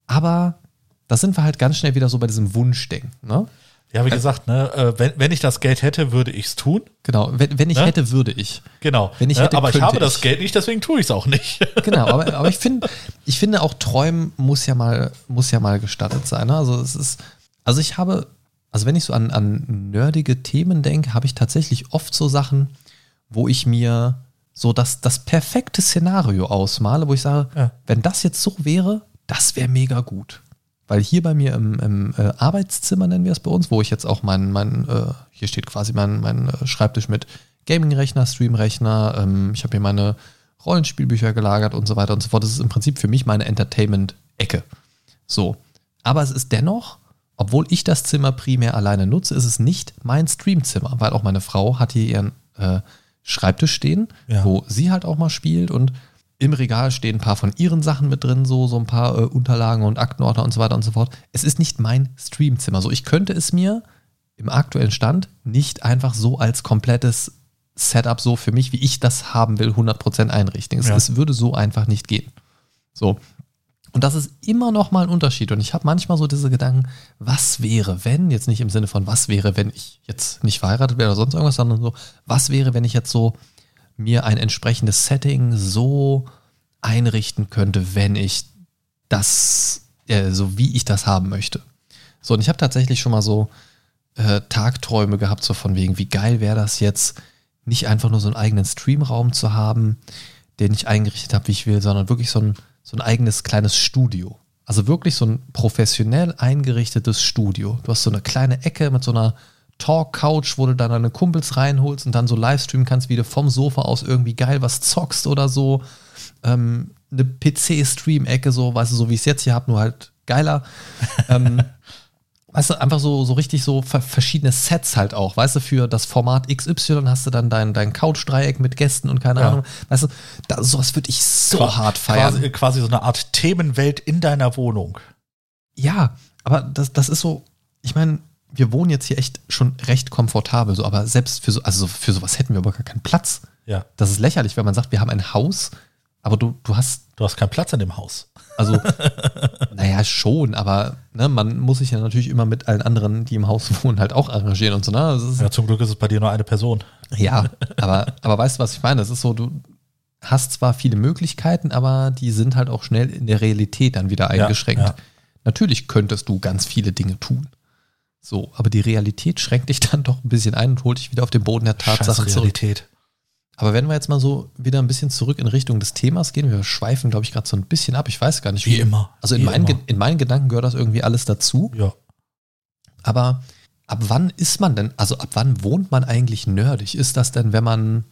Aber da sind wir halt ganz schnell wieder so bei diesem Wunschdenken. Ne? Ja, wie gesagt, ne, äh, wenn, wenn ich das Geld hätte, würde ich es tun. Genau, wenn, wenn ich Ne? hätte, würde ich. Genau. Wenn ich ne, hätte, aber ich habe das ich. Geld nicht, deswegen tue ich es auch nicht. Genau, aber, aber ich finde, ich finde auch Träumen muss ja mal, muss ja mal gestattet sein. Ne? Also es ist, also ich habe, also wenn ich so an, an nerdige Themen denke, habe ich tatsächlich oft so Sachen, wo ich mir so das, das perfekte Szenario ausmale, wo ich sage, Ja. wenn das jetzt so wäre, das wäre mega gut. Weil hier bei mir im, im äh, Arbeitszimmer, nennen wir es bei uns, wo ich jetzt auch mein, mein äh, hier steht quasi mein, mein äh, Schreibtisch mit Gaming-Rechner, Stream-Rechner, ähm, ich habe hier meine Rollenspielbücher gelagert und so weiter und so fort. Das ist im Prinzip für mich meine Entertainment-Ecke. So. Aber es ist dennoch, obwohl ich das Zimmer primär alleine nutze, ist es nicht mein Streamzimmer, weil auch meine Frau hat hier ihren äh, Schreibtisch stehen, Ja. wo sie halt auch mal spielt und im Regal stehen ein paar von ihren Sachen mit drin, so, so ein paar äh, Unterlagen und Aktenordner und so weiter und so fort. Es ist nicht mein Streamzimmer. So, ich könnte es mir im aktuellen Stand nicht einfach so als komplettes Setup so für mich, wie ich das haben will, 100% einrichten. Es, Ja. es würde so einfach nicht gehen. So. Und das ist immer noch mal ein Unterschied. Und ich habe manchmal so diese Gedanken, was wäre, wenn, jetzt nicht im Sinne von, was wäre, wenn ich jetzt nicht verheiratet wäre oder sonst irgendwas, sondern so, was wäre, wenn ich jetzt so mir ein entsprechendes Setting so einrichten könnte, wenn ich das, äh, so wie ich das haben möchte. So, und ich habe tatsächlich schon mal so äh, Tagträume gehabt, so von wegen, wie geil wäre das jetzt, nicht einfach nur so einen eigenen Streamraum zu haben, den ich eingerichtet habe, wie ich will, sondern wirklich so ein, so ein eigenes kleines Studio. Also wirklich so ein professionell eingerichtetes Studio. Du hast so eine kleine Ecke mit so einer Talk-Couch, wo du dann deine Kumpels reinholst und dann so livestreamen kannst, wie du vom Sofa aus irgendwie geil was zockst oder so. Ähm, eine PC-Stream-Ecke, so, weißt du, so wie ich es jetzt hier habe, nur halt geiler. ähm, weißt du, einfach so, so richtig so ver verschiedene Sets halt auch. Weißt du, für das Format XY hast du dann dein, dein Couch-Dreieck mit Gästen und keine Ja. Ahnung. Weißt du, da, sowas würde ich so Qua- hart feiern. Quasi, quasi so eine Art Themenwelt in deiner Wohnung. Ja, aber das, das ist so, ich meine, wir wohnen jetzt hier echt schon recht komfortabel, so, aber selbst für so, also so- für sowas hätten wir aber gar keinen Platz. Ja. Das ist lächerlich, wenn man sagt, wir haben ein Haus, aber du, du hast, Du hast keinen Platz in dem Haus. also, naja, schon, aber ne, man muss sich ja natürlich immer mit allen anderen, die im Haus wohnen, halt auch arrangieren und so, ne? Ist, Ja, zum Glück ist es bei dir nur eine Person. ja, aber, aber weißt du, was ich meine? Das ist so, du hast zwar viele Möglichkeiten, aber die sind halt auch schnell in der Realität dann wieder eingeschränkt. ja. Natürlich könntest du ganz viele Dinge tun. So, aber die Realität schränkt dich dann doch ein bisschen ein und holt dich wieder auf den Boden der Tatsachen Scheiß zurück. Aber wenn wir jetzt mal so wieder ein bisschen zurück in Richtung des Themas gehen, wir schweifen, glaube ich, gerade so ein bisschen ab. Ich weiß gar nicht, Wie immer. Also in Wie meinen, immer. In meinen Gedanken gehört das irgendwie alles dazu. Ja. Aber ab wann ist man denn, also ab wann wohnt man eigentlich nerdig? Ist das denn, wenn man,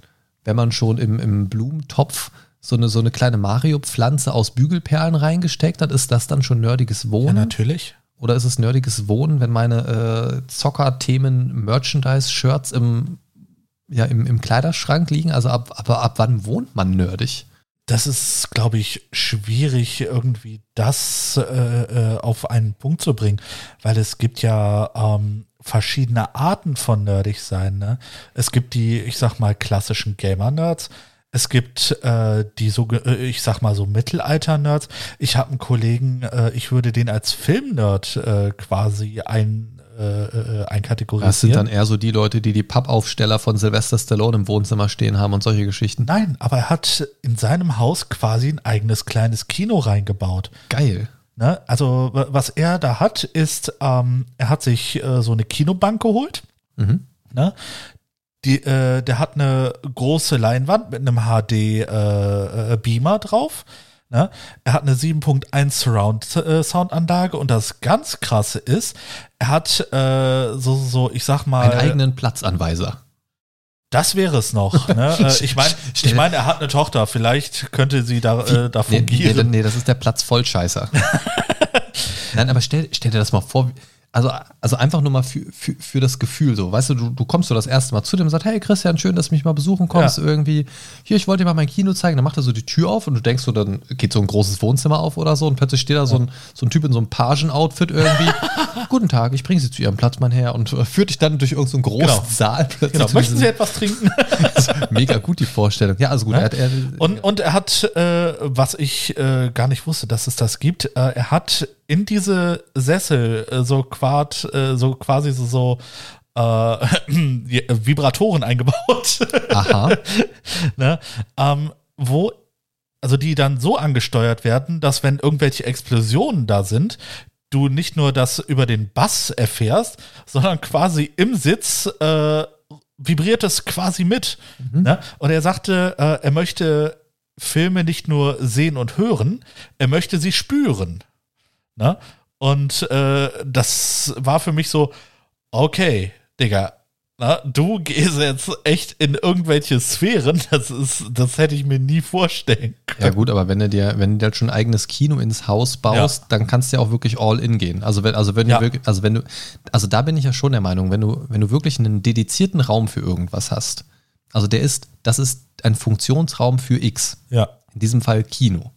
wenn man schon im, im Blumentopf so eine, so eine kleine Mario-Pflanze aus Bügelperlen reingesteckt hat, ist das dann schon nerdiges ja, Wohnen? natürlich. Oder ist es nerdiges Wohnen, wenn meine äh, Zocker-Themen Merchandise-Shirts im, ja, im, im Kleiderschrank liegen? Also ab, aber ab wann wohnt man nerdig? Das ist, glaube ich, schwierig, irgendwie das äh, äh, auf einen Punkt zu bringen, weil es gibt ja ähm, verschiedene Arten von nerdig sein. Ne? Es gibt die, ich sag mal, klassischen Gamer-Nerds. Es gibt äh, die so, äh, ich sag mal so Mittelalter-Nerds. Ich habe einen Kollegen, äh, ich würde den als Film-Nerd äh, quasi ein, äh, äh, einkategorisieren. Das sind dann eher so die Leute, die die Pappaufsteller von Sylvester Stallone im Wohnzimmer stehen haben und solche Geschichten. Nein, aber er hat in seinem Haus quasi ein eigenes kleines Kino reingebaut. Geil. Ne? Also wa- was er da hat, ist, ähm, er hat sich äh, so eine Kinobank geholt. Mhm. Ne? Die, äh, der hat eine große Leinwand mit einem HD-Beamer äh, drauf. Ne? Er hat eine 7.1 Surround äh, Soundanlage und das ganz krasse ist, er hat äh, so, so, ich sag mal, Einen eigenen Platzanweiser. das wäre es noch. Ne? Äh, ich meine, ich mein, er hat eine Tochter, vielleicht könnte sie da, äh, da Nee, nee, fungieren. nee, das ist der Platz Vollscheißer. Nein, aber stell, stell dir das mal vor, also, also einfach nur mal für, für, für das Gefühl so. Weißt du, du, du kommst so das erste Mal zu dem und sagst, hey Christian, schön, dass du mich mal besuchen kommst. Ja. Irgendwie, hier, ich wollte dir mal mein Kino zeigen. Dann macht er so die Tür auf und du denkst so, dann geht so ein großes Wohnzimmer auf oder so und plötzlich steht da so ein, so ein Typ in so einem Pagen-Outfit irgendwie. Guten Tag, ich bringe Sie zu Ihrem Platz, mein Herr. Und äh, führt dich dann durch irgendeinen so großen Genau. Saal. plötzlich Genau. Möchten Sie etwas trinken? Mega gut, die Vorstellung. Ja, also gut. Ne? Er hat, er, Und, und er hat, äh, was ich äh, gar nicht wusste, dass es das gibt, äh, er hat in diese Sessel äh, so quad, äh, so quasi so, so äh, Vibratoren eingebaut, aha. ne? ähm, wo, also die dann so angesteuert werden, dass wenn irgendwelche Explosionen da sind, du nicht nur das über den Bass erfährst, sondern quasi im Sitz äh, vibriert es quasi mit. Ne? Und er sagte, äh, er möchte Filme nicht nur sehen und hören, er möchte sie spüren. Ne? Und äh, das war für mich so, okay, Digga, na, du gehst jetzt echt in irgendwelche Sphären, das ist, das hätte ich mir nie vorstellen können. Ja gut, aber wenn du dir, wenn du dir schon ein eigenes Kino ins Haus baust, dann kannst du ja auch wirklich all in gehen. Also wenn, also wenn Ja. du wirklich, also wenn du, also da bin ich ja schon der Meinung, wenn du, wenn du wirklich einen dedizierten Raum für irgendwas hast, also der ist, das ist ein Funktionsraum für X, Ja. in diesem Fall Kino,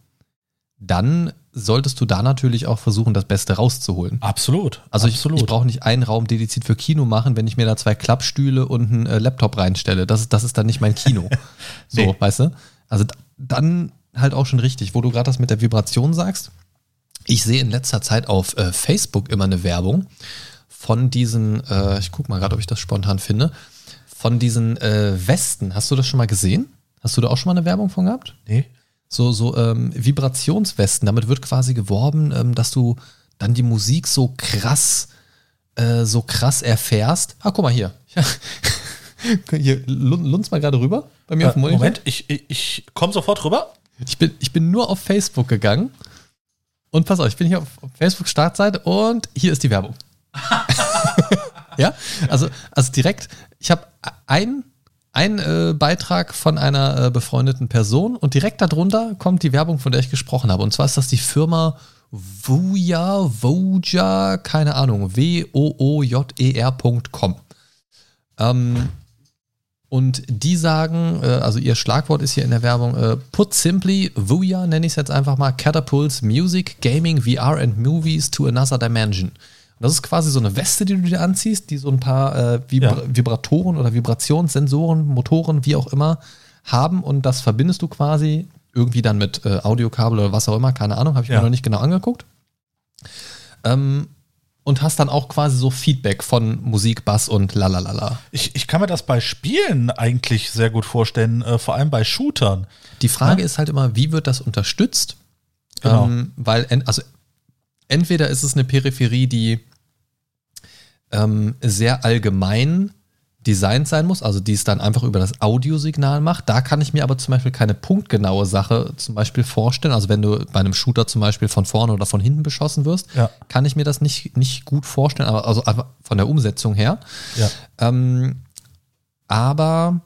dann solltest du da natürlich auch versuchen, das Beste rauszuholen. Absolut. Also ich, absolut. ich brauche nicht einen Raum dediziert für Kino machen, wenn ich mir da zwei Klappstühle und einen äh, Laptop reinstelle. Das, ist- das ist dann nicht mein Kino. so, Nee. weißt du? Also dann halt auch schon richtig, wo du gerade das mit der Vibration sagst. Ich sehe in letzter Zeit auf äh, Facebook immer eine Werbung von diesen, äh, ich guck mal gerade, ob ich das spontan finde, von diesen äh, Westen. Hast du das schon mal gesehen? Hast du da auch schon mal eine Werbung von gehabt? nee. So, so ähm, Vibrationswesten. Damit wird quasi geworben, ähm, dass du dann die Musik so krass, äh, so krass erfährst. Ah, guck mal hier. hier lun- lunz mal gerade rüber bei mir auf Äh, dem Monitor. Moment, ich, ich, ich komme sofort rüber. Ich bin, ich bin nur auf Facebook gegangen. Und pass auf, ich bin hier auf, auf Facebook-Startseite und hier ist die Werbung. ja, also, also direkt, ich habe ein, ein äh, Beitrag von einer äh, befreundeten Person und direkt darunter kommt die Werbung, von der ich gesprochen habe. Und zwar ist das die Firma Vuja, Voja, keine Ahnung, W-O-O-J-E-R.com. Ähm, und die sagen, äh, also ihr Schlagwort ist hier in der Werbung, äh, put simply, Vuya nenne ich es jetzt einfach mal, catapults Music, Gaming, VR and Movies to another dimension. Und das ist quasi so eine Weste, die du dir anziehst, die so ein paar äh, Vibra Ja. Vibratoren oder Vibrationssensoren, Motoren, wie auch immer, haben und das verbindest du quasi irgendwie dann mit äh, Audiokabel oder was auch immer, keine Ahnung, habe ich Ja. mir noch nicht genau angeguckt. Ähm, und hast dann auch quasi so Feedback von Musik, Bass und lalalala. Ich, ich kann mir das bei Spielen eigentlich sehr gut vorstellen, äh, vor allem bei Shootern. Die Frage ist halt immer, wie wird das unterstützt? Genau. Ähm, weil, en, also entweder ist es eine Peripherie, die ähm, sehr allgemein designt sein muss, also die es dann einfach über das Audiosignal macht. Da kann ich mir aber zum Beispiel keine punktgenaue Sache zum Beispiel vorstellen. Also wenn du bei einem Shooter zum Beispiel von vorne oder von hinten beschossen wirst, Ja. kann ich mir das nicht, nicht gut vorstellen, aber also einfach von der Umsetzung her. Ja. Ähm, aber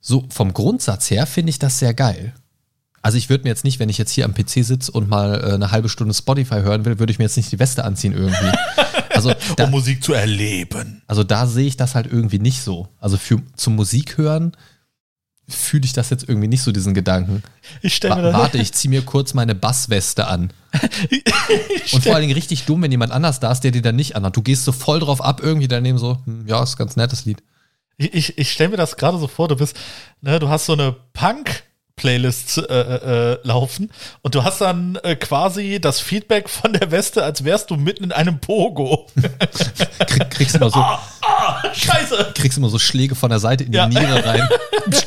so vom Grundsatz her finde ich das sehr geil. Also ich würde mir jetzt nicht, wenn ich jetzt hier am PC sitze und mal äh, eine halbe Stunde Spotify hören will, würde ich mir jetzt nicht die Weste anziehen irgendwie. Also da, um Musik zu erleben. also da sehe ich das halt irgendwie nicht so. Also für zum Musik hören fühle ich das jetzt irgendwie nicht so diesen Gedanken. Ich stelle mir warte, ich ziehe mir kurz meine Bassweste an. Und vor allen Dingen richtig dumm, wenn jemand anders da ist, der dir dann nicht anhat. Du gehst so voll drauf ab, irgendwie daneben so, hm, ja, ist ein ganz nettes Lied. Ich, ich, ich stelle mir das gerade so vor, du bist, ne, du hast so eine Punk-Playlist äh, äh, laufen und du hast dann äh, quasi das Feedback von der Weste, als wärst du mitten in einem Pogo. Krieg, kriegst, immer so, ah, ah, scheiße! kriegst immer so Schläge von der Seite in die Ja. Niere rein.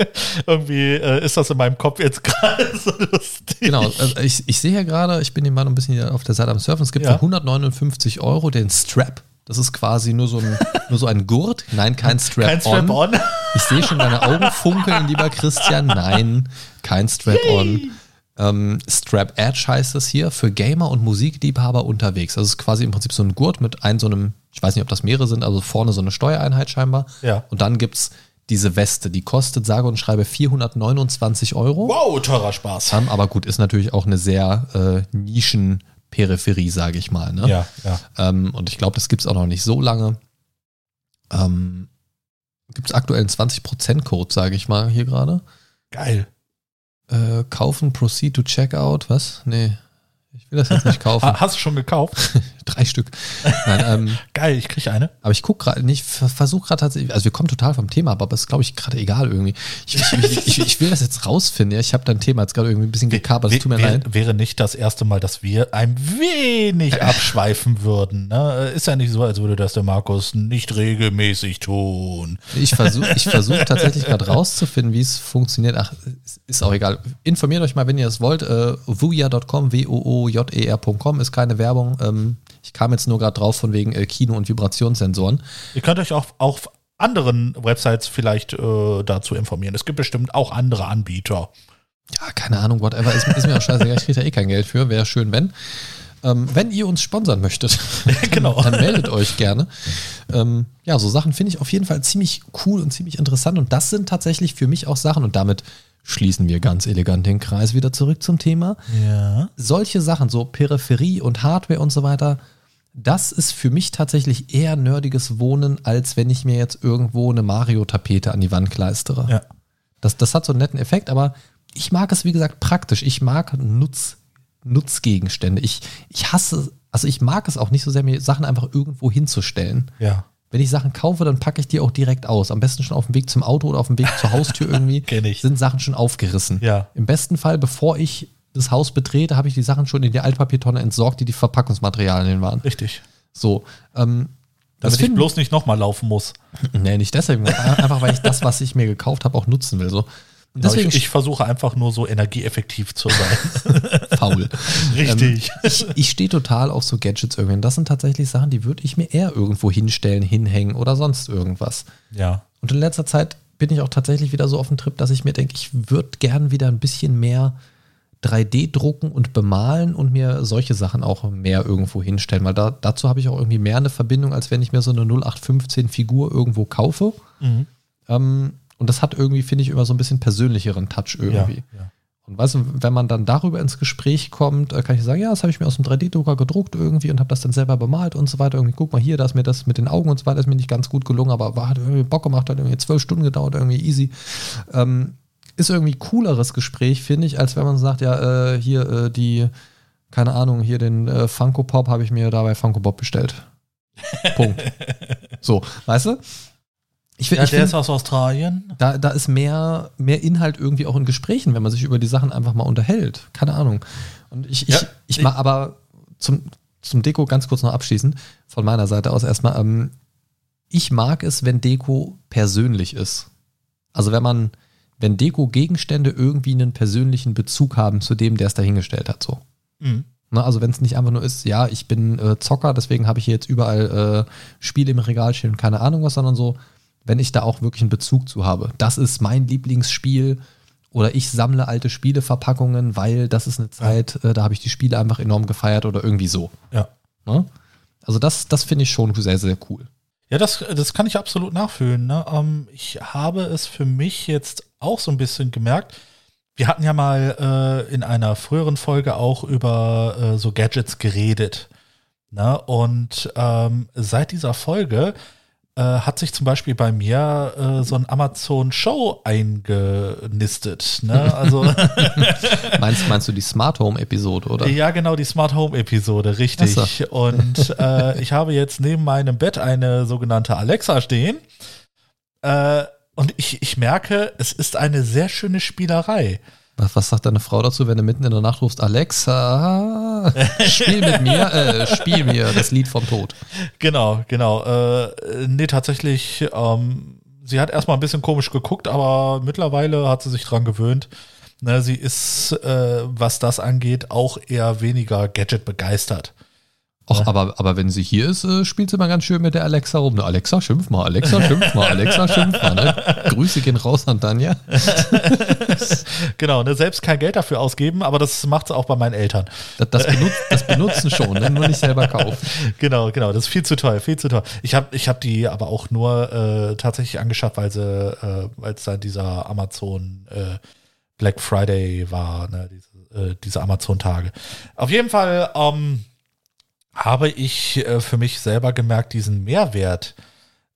Irgendwie äh, ist das in meinem Kopf jetzt gerade so lustig. Genau, also ich, ich sehe hier gerade, ich bin hier mal ein bisschen auf der Seite am Surfen, es gibt Ja. für 159 Euro den Strap. Das ist quasi nur so ein, nur so ein Gurt. Nein, kein Strap-on. Kein Strap-on. Ich sehe schon deine Augen funkeln, lieber Christian. Nein, kein Strap-on. Ähm, Strap Edge heißt das hier, für Gamer und Musikliebhaber unterwegs. Das ist quasi im Prinzip so ein Gurt mit einem so einem, ich weiß nicht, ob das mehrere sind, also vorne so eine Steuereinheit scheinbar. Ja. Und dann gibt's diese Weste, die kostet sage und schreibe 429 Euro. Wow, teurer Spaß. Ähm, aber gut, ist natürlich auch eine sehr äh, Nischen Peripherie, sage ich mal. Ne? Ja, ja. Ähm, und ich glaube, das gibt es auch noch nicht so lange. Ähm, gibt es aktuell einen 20%-Code, sage ich mal, hier gerade. Geil. Äh, kaufen, proceed to checkout, was? Nee, ich will das jetzt nicht kaufen. Ha- Hast du schon gekauft? Drei Stück. Nein, ähm, Geil, ich kriege eine. aber ich gucke gerade nicht, versuche gerade tatsächlich, also wir kommen total vom Thema, ab, aber es ist, glaube ich, gerade egal irgendwie. Ich, ich, ich, ich, will das jetzt rausfinden, ja. Ich habe dein Thema jetzt gerade irgendwie ein bisschen gekapert, es tut mir wäre, leid. wäre nicht das erste Mal, dass wir ein wenig abschweifen würden. Ne? Ist ja nicht so, als würde das der Markus nicht regelmäßig tun. Ich versuche ich versuch tatsächlich gerade rauszufinden, wie es funktioniert. Ach, ist- ist auch egal. Informiert euch mal, wenn ihr es wollt. Äh, wuja.com, W-O-O-J-E-R.com ist keine Werbung. Ähm, ich kam jetzt nur gerade drauf von wegen äh, Kino- und Vibrationssensoren. Ihr könnt euch auch auf anderen Websites vielleicht äh, dazu informieren. Es gibt bestimmt auch andere Anbieter. Ja, keine Ahnung, whatever. Ist, ist mir auch scheißegal. Ich kriege da eh kein Geld für. Wäre schön, wenn. Ähm, wenn ihr uns sponsern möchtet, Genau. dann meldet euch gerne. Ähm, ja, so Sachen finde ich auf jeden Fall ziemlich cool und ziemlich interessant. Und das sind tatsächlich für mich auch Sachen, und damit schließen wir ganz elegant den Kreis wieder zurück zum Thema. Ja. solche Sachen, so Peripherie und Hardware und so weiter, das ist für mich tatsächlich eher nerdiges Wohnen, als wenn ich mir jetzt irgendwo eine Mario-Tapete an die Wand kleistere. Ja. Das, das hat so einen netten Effekt, aber ich mag es, wie gesagt, praktisch. Ich mag Nutz, Nutzgegenstände. Ich, ich hasse, also ich mag es auch nicht so sehr, mir Sachen einfach irgendwo hinzustellen. Ja. Wenn ich Sachen kaufe, dann packe ich die auch direkt aus. Am besten schon auf dem Weg zum Auto oder auf dem Weg zur Haustür irgendwie. Kenn ich. Sind Sachen schon aufgerissen. Ja. Im besten Fall, bevor ich das Haus betrete, habe ich die Sachen schon in die Altpapiertonne entsorgt, die die Verpackungsmaterialien waren. Richtig. So. Ähm, Damit ich finden- bloß nicht nochmal laufen muss. Nee, nicht deswegen. Einfach, weil ich das, was ich mir gekauft habe, auch nutzen will. So. Deswegen ich, ich versuche einfach nur so energieeffektiv zu sein. faul. Richtig. Ähm, ich ich stehe total auf so Gadgets irgendwie. Und das sind tatsächlich Sachen, die würde ich mir eher irgendwo hinstellen, hinhängen oder sonst irgendwas. ja. Und in letzter Zeit bin ich auch tatsächlich wieder so auf dem Trip, dass ich mir denke, ich würde gern wieder ein bisschen mehr 3D drucken und bemalen und mir solche Sachen auch mehr irgendwo hinstellen, weil da, dazu habe ich auch irgendwie mehr eine Verbindung, als wenn ich mir so eine 0815 Figur irgendwo kaufe. Mhm. Ähm, und das hat irgendwie, finde ich, immer so ein bisschen persönlicheren Touch Ja. irgendwie. ja. Und weißt du, wenn man dann darüber ins Gespräch kommt, äh, kann ich sagen, ja, das habe ich mir aus dem 3D-Drucker gedruckt irgendwie und habe das dann selber bemalt und so weiter. Irgendwie, guck mal hier, da ist mir das mit den Augen und so weiter, ist mir nicht ganz gut gelungen, aber war, hat irgendwie Bock gemacht, hat irgendwie zwölf Stunden gedauert, irgendwie easy. Ähm, ist irgendwie cooleres Gespräch, finde ich, als wenn man sagt, ja, äh, hier äh, die, keine Ahnung, hier den äh, Funko Pop habe ich mir da bei Funko Pop bestellt. Punkt. So, weißt du? Ich, ja ich der find- ist aus Australien. da, da ist mehr, mehr Inhalt irgendwie auch in Gesprächen, wenn man sich über die Sachen einfach mal unterhält. Keine Ahnung. Und ich, ich, Ja, ich ich- mag aber zum, zum Deko ganz kurz noch abschließen, von meiner Seite aus erstmal. Ähm, ich mag es, wenn Deko persönlich ist. Also wenn man, wenn Deko-Gegenstände irgendwie einen persönlichen Bezug haben zu dem, der es dahingestellt hat, so. Mhm. Ne, also wenn es nicht einfach nur ist, ja, ich bin äh, Zocker, deswegen habe ich hier jetzt überall äh, Spiele im Regal stehen und keine Ahnung was, sondern so, wenn ich da auch wirklich einen Bezug zu habe. Das ist mein Lieblingsspiel oder ich sammle alte Spieleverpackungen, weil das ist eine Zeit, äh, da habe ich die Spiele einfach enorm gefeiert oder irgendwie so. Ja. Ne? Also das, das finde ich schon sehr, sehr cool. Ja, das, das kann ich absolut nachfühlen. Ne? Ähm, ich habe es für mich jetzt auch so ein bisschen gemerkt. Wir hatten ja mal äh, in einer früheren Folge auch über äh, so Gadgets geredet. Ne? Und ähm, seit dieser Folge äh, hat sich zum Beispiel bei mir äh, so ein Amazon Show eingenistet. Ne? Also Meinst, meinst du die Smart Home Episode, oder? ja, genau, die Smart Home Episode, richtig. Ach Und äh, ich habe jetzt neben meinem Bett eine sogenannte Alexa stehen. Äh, und ich, ich merke, es ist eine sehr schöne Spielerei. Was, was sagt deine Frau dazu, wenn du mitten in der Nacht rufst, Alexa, spiel mit mir, äh, spiel mir das Lied vom Tod. Genau, genau. Äh, nee, tatsächlich, ähm, sie hat erstmal ein bisschen komisch geguckt, aber mittlerweile hat sie sich dran gewöhnt. Ne, sie ist, äh, was das angeht, auch eher weniger Gadget begeistert. Och, aber, aber wenn sie hier ist, äh, spielt sie mal ganz schön mit der Alexa rum. Ne, Alexa, schimpf mal, Alexa, schimpf mal, Alexa, schimpf mal. Ne? Grüße gehen raus an Tanja. Genau, ne, selbst kein Geld dafür ausgeben, aber das macht sie auch bei meinen Eltern. Das, das, benutzt, das benutzen schon, ne? nur nicht selber kaufen. Genau, genau, das ist viel zu teuer, viel zu teuer. Ich habe ich hab die aber auch nur äh, tatsächlich angeschafft, weil sie, äh, weil es da dieser Amazon äh, Black Friday war, ne, diese äh, diese Amazon-Tage. Auf jeden Fall ähm, habe ich äh, für mich selber gemerkt, diesen Mehrwert,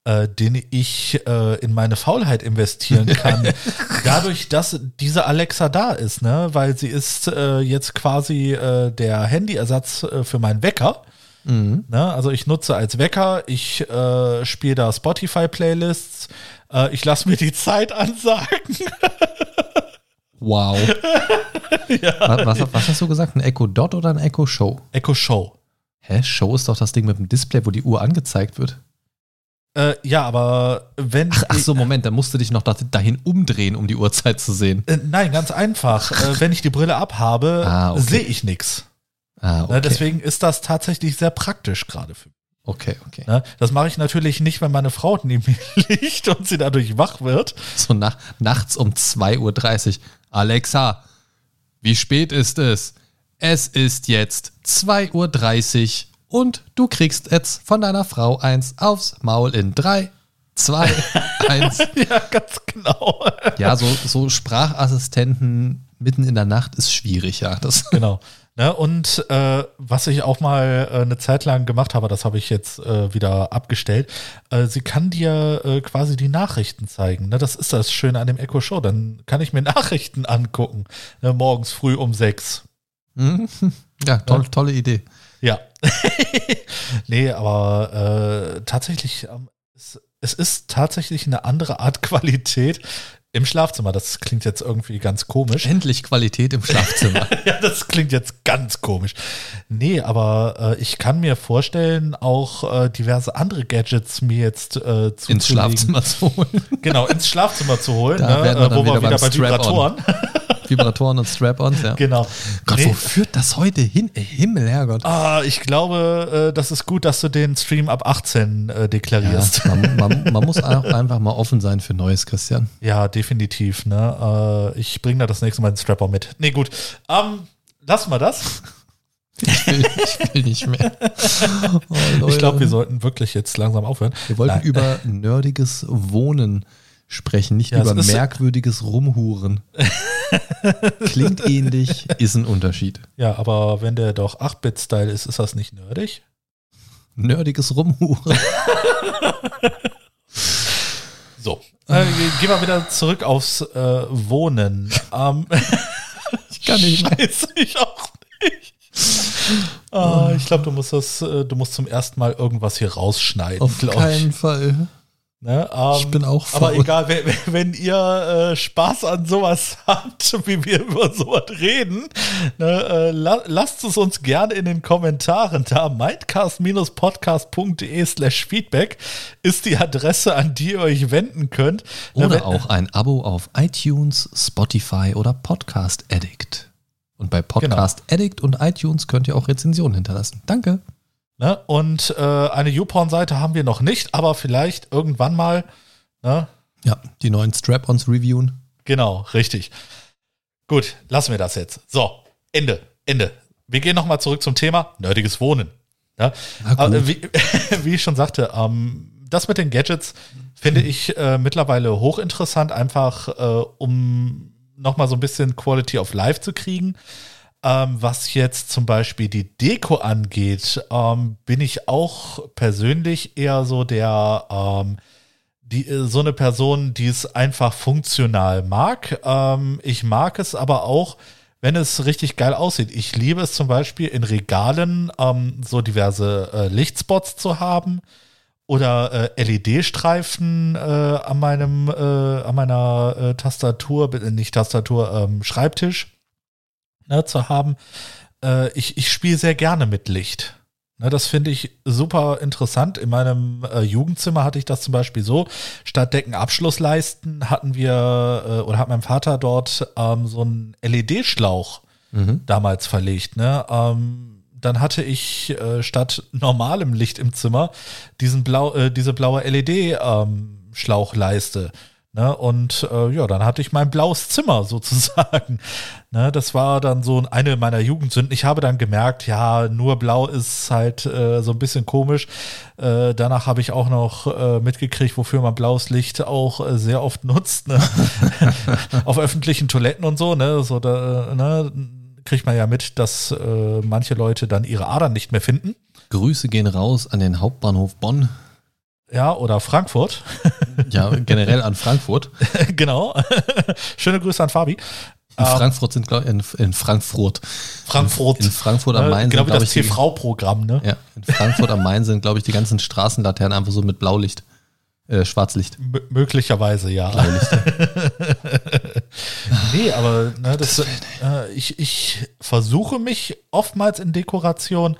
äh, den ich äh, in meine Faulheit investieren kann, dadurch, dass diese Alexa da ist, ne? Weil sie ist äh, jetzt quasi äh, der Handyersatz äh, für meinen Wecker. Mhm. Ne? Also ich nutze als Wecker, ich spiele da Spotify-Playlists, ich lasse mir die Zeit ansagen. Wow. was, was, was hast du gesagt? Ein Echo Dot oder ein Echo Show? Echo Show. Hä? Show ist doch das Ding mit dem Display, wo die Uhr angezeigt wird. Äh, ja, aber wenn. Ach, ach so, Moment, dann musst du dich noch da- dahin umdrehen, um die Uhrzeit zu sehen. Äh, nein, ganz einfach. äh, wenn ich die Brille abhabe, Ah, okay. sehe ich nichts. Ah, okay. Deswegen ist das tatsächlich sehr praktisch gerade für mich. okay, okay. Ne? Das mache ich natürlich nicht, wenn meine Frau neben mir liegt und sie dadurch wach wird. So nach, nachts um 2.30 Uhr. Alexa, wie spät ist es? Es ist jetzt 2.30 Uhr und du kriegst jetzt von deiner Frau eins aufs Maul in 3, 2, 1. ja, ganz genau. Ja, so, so Sprachassistenten mitten in der Nacht ist schwierig, ja. Das, genau. Ne? Und äh, was ich auch mal äh, eine Zeit lang gemacht habe, das habe ich jetzt äh, wieder abgestellt. Äh, sie kann dir äh, quasi die Nachrichten zeigen. Ne? Das ist das Schöne an dem Echo Show. Dann kann ich mir Nachrichten angucken. Ne? Morgens früh um sechs. Hm? ja, toll, tolle Idee. Ja. nee, aber äh, tatsächlich, ähm, es, es ist tatsächlich eine andere Art Qualität im Schlafzimmer. Das klingt jetzt irgendwie ganz komisch. Endlich Qualität im Schlafzimmer. ja, das klingt jetzt ganz komisch. Nee, aber äh, ich kann mir vorstellen, auch äh, diverse andere Gadgets mir jetzt äh, zuzulegen. ins Schlafzimmer zu holen. Genau, ins Schlafzimmer zu holen, Da ne, äh, wo wir wieder wieder bei. Vibratoren. Vibratoren und Strap-ons, ja. genau. Gott, Nee. wo führt das heute hin? Himmel, Herrgott. Ah, ich glaube, äh, das ist gut, dass du den Stream ab 18 äh, deklarierst. Ja, man, man, man muss auch einfach mal offen sein für Neues, Christian. Ja, definitiv. Ne? Äh, ich bringe da das nächste Mal den Strapper mit. Nee, gut. Ähm, lassen wir das. Ich will, ich will nicht mehr. Oh. Ich glaube, wir sollten wirklich jetzt langsam aufhören. Wir wollten Nein. über nerdiges Wohnen sprechen, nicht Ja, über merkwürdiges Rumhuren. Klingt ähnlich, ist ein Unterschied. Ja, aber wenn der doch 8-Bit-Style ist, ist das nicht nerdig? Nerdiges Rumhuren. So. Äh, gehen wir wieder zurück aufs äh, Wohnen. Ähm, Ich kann nicht. Weiß ich auch nicht. Ah, ich glaube, du musst das, äh, du musst zum ersten Mal irgendwas hier rausschneiden, Auf keinen ich. Fall. Ne? Ähm, Ich bin auch Aber faul. egal, wenn, wenn ihr äh, Spaß an sowas habt, wie wir über sowas reden, ne, äh, la lasst es uns gerne in den Kommentaren da. mindcast-podcast.de slash feedback ist die Adresse, an die ihr euch wenden könnt. Ne, wenn- Oder auch ein Abo auf iTunes, Spotify oder Podcast Addict. Und bei Podcast Addict und iTunes könnt ihr auch Rezensionen hinterlassen. Danke. Ne? Und äh, eine YouPorn-Seite haben wir noch nicht, aber vielleicht irgendwann mal. Ne? Ja, die neuen Strap-ons reviewen. Genau, richtig. Gut, lassen wir das jetzt. So, Ende, Ende. Wir gehen nochmal zurück zum Thema nerdiges Wohnen. Ja? Gut. Aber wie, wie ich schon sagte, ähm, das mit den Gadgets finde ich äh, mittlerweile hochinteressant, einfach äh, um nochmal so ein bisschen Quality of Life zu kriegen. Ähm, was jetzt zum Beispiel die Deko angeht, ähm, bin ich auch persönlich eher so der, ähm, die, äh, so eine Person, die es einfach funktional mag. Ähm, ich mag es aber auch, wenn es richtig geil aussieht. Ich liebe es zum Beispiel in Regalen ähm, so diverse äh, Lichtspots zu haben oder äh, LED-Streifen äh, an meinem, äh, an meiner äh, Tastatur, nicht Tastatur, ähm, Schreibtisch ne, zu haben. Äh, ich ich spiele sehr gerne mit Licht. Ne, das finde ich super interessant. In meinem äh, Jugendzimmer hatte ich das zum Beispiel so. Statt Deckenabschlussleisten hatten wir äh, oder hat mein Vater dort ähm, so einen LED-Schlauch Mhm. damals verlegt. Ne? Ähm, dann hatte ich äh, statt normalem Licht im Zimmer diesen blau, äh, diese blaue LED-Schlauchleiste. Ne? Und äh, ja, dann hatte ich mein blaues Zimmer sozusagen. ne? Das war dann so eine meiner Jugendsünden. Ich habe dann gemerkt, ja, nur blau ist halt äh, so ein bisschen komisch. Äh, danach habe ich auch noch äh, mitgekriegt, wofür man blaues Licht auch äh, sehr oft nutzt. Ne? Auf öffentlichen Toiletten und so, ne? So da, ne? kriegt man ja mit, dass äh, manche Leute dann ihre Adern nicht mehr finden. Grüße gehen raus an den Hauptbahnhof Bonn. Ja, oder Frankfurt. Ja, generell an Frankfurt. genau. Schöne Grüße an Fabi. In Frankfurt sind, glaube ich, in, in Frankfurt. Frankfurt. In, in Frankfurt am Main Äh, genau sind, wie das TV-Programm, ne? ja, in Frankfurt am Main sind, glaube ich, die ganzen Straßenlaternen einfach so mit Blaulicht, äh, Schwarzlicht. M möglicherweise, ja. Nee, aber ne, das, äh, ich, ich versuche mich oftmals in Dekoration,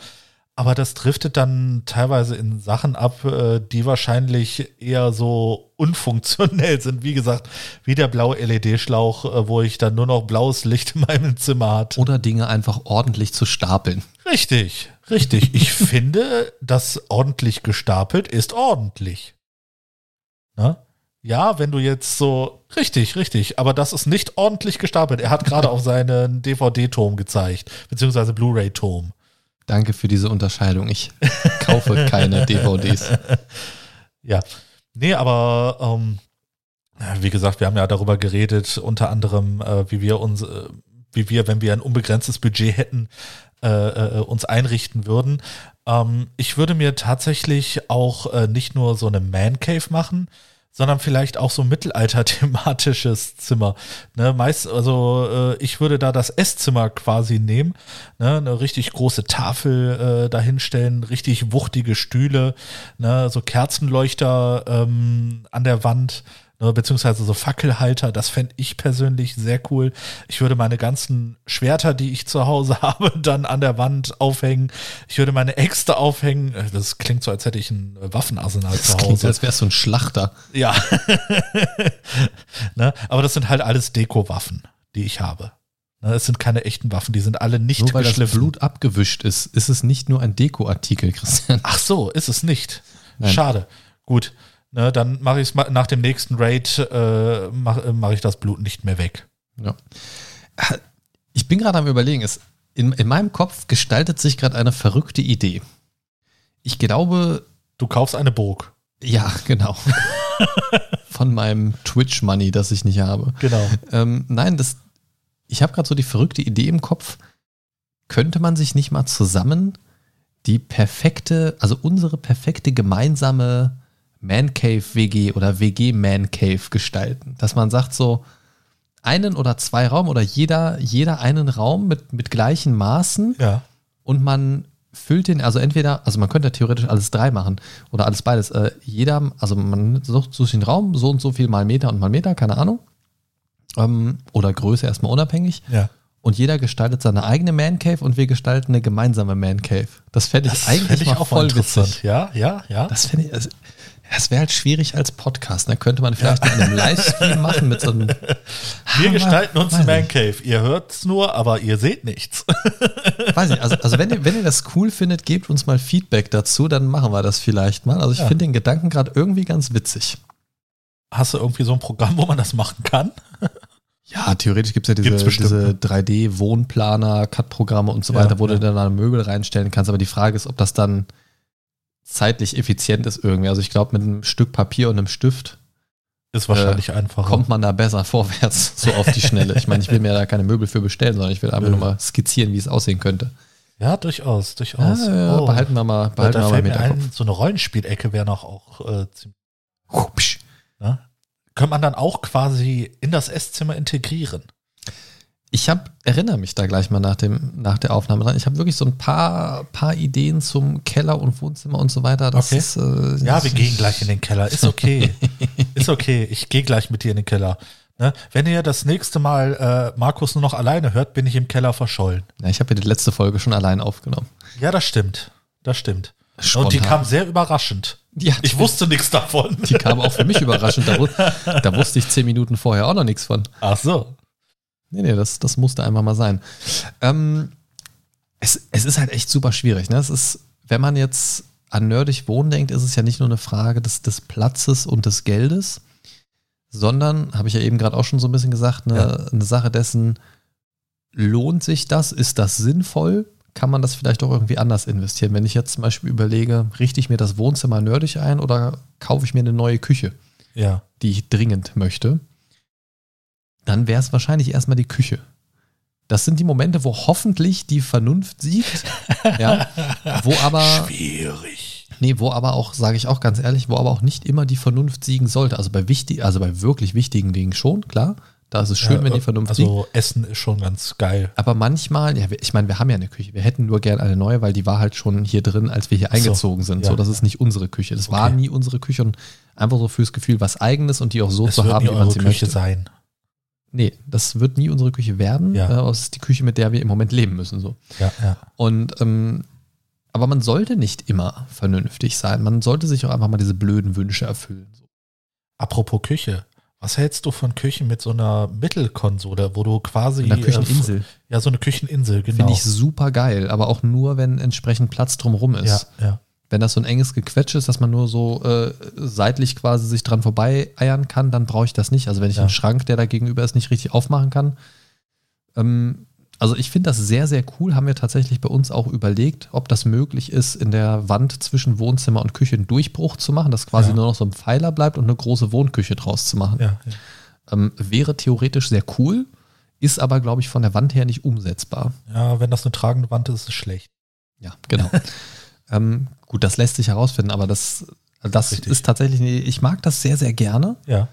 aber das driftet dann teilweise in Sachen ab, äh, die wahrscheinlich eher so unfunktionell sind. Wie gesagt, wie der blaue LED-Schlauch, äh, wo ich dann nur noch blaues Licht in meinem Zimmer hat. Oder Dinge einfach ordentlich zu stapeln. Richtig, richtig. Ich finde, das ordentlich gestapelt ist ordentlich. Ne? Ja, wenn du jetzt so. Richtig, richtig. Aber das ist nicht ordentlich gestapelt. Er hat gerade auf seinen DVD-Turm gezeigt, beziehungsweise Blu-ray-Turm. Danke für diese Unterscheidung. Ich kaufe keine DVDs. Ja. Nee, aber ähm, wie gesagt, wir haben ja darüber geredet, unter anderem, äh, wie wir uns, äh, wie wir, wenn wir ein unbegrenztes Budget hätten, äh, äh, uns einrichten würden. Ähm, ich würde mir tatsächlich auch äh, nicht nur so eine Man Cave machen, sondern vielleicht auch so mittelalter-thematisches Zimmer. Ne, meist, also äh, ich würde da das Esszimmer quasi nehmen, ne, eine richtig große Tafel äh, dahinstellen, richtig wuchtige Stühle, ne, so Kerzenleuchter ähm, an der Wand, ne, beziehungsweise so Fackelhalter, das fände ich persönlich sehr cool. Ich würde meine ganzen Schwerter, die ich zu Hause habe, dann an der Wand aufhängen. Ich würde meine Äxte aufhängen. Äh, Das klingt so, als hätte ich ein Waffenarsenal Das zu klingt, Hause. als wärst du ein Schlachter. Ja. ne? Aber das sind halt alles Deko-Waffen, die ich habe. Ne? Es sind keine echten Waffen, die sind alle nicht Nur weil das geschliffen. Blut abgewischt ist, ist es nicht nur ein Dekoartikel, Christian. Ach so, ist es nicht. Nein. Schade. Gut. Ne, dann mache ich es nach dem nächsten Raid, äh, mache mach ich das Blut nicht mehr weg. Ja. Ich bin gerade am überlegen, es, in, in meinem Kopf gestaltet sich gerade eine verrückte Idee. Ich glaube, Du kaufst eine Burg. ja, genau. Von meinem Twitch-Money, das ich nicht habe. Genau. Ähm, nein, das, ich habe gerade so die verrückte Idee im Kopf. Könnte man sich nicht mal zusammen die perfekte, also unsere perfekte gemeinsame Man Cave WG oder WG Man Cave gestalten? Dass man sagt so, einen oder zwei Raum oder jeder, jeder einen Raum mit, mit gleichen Maßen Ja. und man füllt den, also entweder, also man könnte theoretisch alles drei machen oder alles beides. Äh, jeder, also man sucht, sucht den Raum, so und so viel mal Meter und mal Meter, keine Ahnung. Ähm, oder Größe erstmal unabhängig. Ja. Und jeder gestaltet seine eigene Man Cave und wir gestalten eine gemeinsame Man Cave. Das fände ich Das eigentlich fänd ich auch voll witzig. Ja, ja, ja. Das fände ich, also, das wäre halt schwierig als Podcast. Da könnte man vielleicht in einem Livestream machen mit so einem. Wir gestalten uns ein Man. Cave. Ihr hört's nur, aber ihr seht nichts. Weiß nicht, also, also wenn, ihr, wenn ihr das cool findet, gebt uns mal Feedback dazu, dann machen wir das vielleicht mal. Also ich Ja. finde den Gedanken gerade irgendwie ganz witzig. Hast du irgendwie so ein Programm, wo man das machen kann? Ja, theoretisch gibt es ja diese, diese ne? 3D-Wohnplaner, Cut-Programme und so Ja, weiter, wo ja. du dann ein Möbel reinstellen kannst. Aber die Frage ist, ob das dann zeitlich effizient ist irgendwie. Also ich glaube, mit einem Stück Papier und einem Stift Ist wahrscheinlich einfacher. kommt man da besser vorwärts, so auf die Schnelle. Ich meine, ich will mir da keine Möbel für bestellen, sondern ich will einfach nur mal skizzieren, wie es aussehen könnte. Ja, durchaus, Ja, durchaus. ja, Oh. behalten wir mal, Ja, behalten da wir mal Hinterkopf. ein, so eine Rollenspielecke wäre noch auch äh, ziemlich. Hupsch. Ne? Könnte man dann auch quasi in das Esszimmer integrieren. Ich habe, erinnere mich da gleich mal nach, dem, nach der Aufnahme dran. Ich habe wirklich so ein paar, paar Ideen zum Keller und Wohnzimmer und so weiter. Das Okay. ist, äh, Ja, wir gehen gleich in den Keller. Ist okay. Ist okay. Ich gehe gleich mit dir in den Keller. Ne? Wenn ihr das nächste Mal äh, Markus nur noch alleine hört, bin ich im Keller verschollen. Ja, ich habe ja die letzte Folge schon allein aufgenommen. Ja, das stimmt. Das stimmt. Und die Spontan. kam sehr überraschend. Ja, Ich wusste nichts davon. Die kam auch für mich überraschend. Da, da wusste ich zehn Minuten vorher auch noch nichts von. Ach so. Nee, nee, das, das musste einfach mal sein. Ähm, es, es ist halt echt super schwierig. Ne? Es ist, wenn man jetzt an nerdig Wohnen denkt, ist es ja nicht nur eine Frage des, des Platzes und des Geldes, sondern, habe ich ja eben gerade auch schon so ein bisschen gesagt, eine, Ja. eine Sache dessen, lohnt sich das? Ist das sinnvoll? Kann man das vielleicht auch irgendwie anders investieren? Wenn ich jetzt zum Beispiel überlege, richte ich mir das Wohnzimmer nerdig ein oder kaufe ich mir eine neue Küche? Ja. die ich dringend möchte, dann wäre es wahrscheinlich erstmal die Küche. Das sind die Momente, wo hoffentlich die Vernunft siegt. ja, wo aber. Schwierig. Nee, wo aber auch, sage ich auch ganz ehrlich, wo aber auch nicht immer die Vernunft siegen sollte. Also bei wichtig, also bei wirklich wichtigen Dingen schon, klar. Da ist es schön, Ja, wenn die Vernunft siegt. Also Essen ist schon ganz geil. Aber manchmal, ja, ich meine, wir haben ja eine Küche. Wir hätten nur gern eine neue, weil die war halt schon hier drin, als wir hier Ach so, eingezogen sind. ja. So, das ist nicht unsere Küche. Das war Okay. nie unsere Küche und einfach so fürs Gefühl was Eigenes und die auch so Es zu haben, wie man sie Küche möchte. sein. Nee, das wird nie unsere Küche werden. Ja. Äh, es ist die Küche, mit der wir im Moment leben müssen. So. Ja, ja. Und ähm, aber man sollte nicht immer vernünftig sein. Man sollte sich auch einfach mal diese blöden Wünsche erfüllen. So. Apropos Küche. Was hältst du von Küchen mit so einer Mittelkonsole, wo du quasi. In der Kücheninsel. Äh, ja, so eine Kücheninsel, genau. Finde ich super geil, aber auch nur, wenn entsprechend Platz drumherum ja, ist. ja. Wenn das so ein enges Gequetsch ist, dass man nur so äh, seitlich quasi sich dran vorbei eiern kann, dann brauche ich das nicht. Also wenn ich Ja. einen Schrank, der da gegenüber ist, nicht richtig aufmachen kann. Ähm, also ich finde das sehr, sehr cool. Haben wir tatsächlich bei uns auch überlegt, ob das möglich ist, in der Wand zwischen Wohnzimmer und Küche einen Durchbruch zu machen, dass quasi Ja. nur noch so ein Pfeiler bleibt und eine große Wohnküche draus zu machen. ja. Ähm, wäre theoretisch sehr cool, ist aber, glaube ich, von der Wand her nicht umsetzbar. Ja, wenn das eine tragende Wand ist, ist es schlecht. Ja, genau. ähm, gut, das lässt sich herausfinden, aber das, das Richtig. ist tatsächlich, ich mag das sehr, sehr gerne. Ja.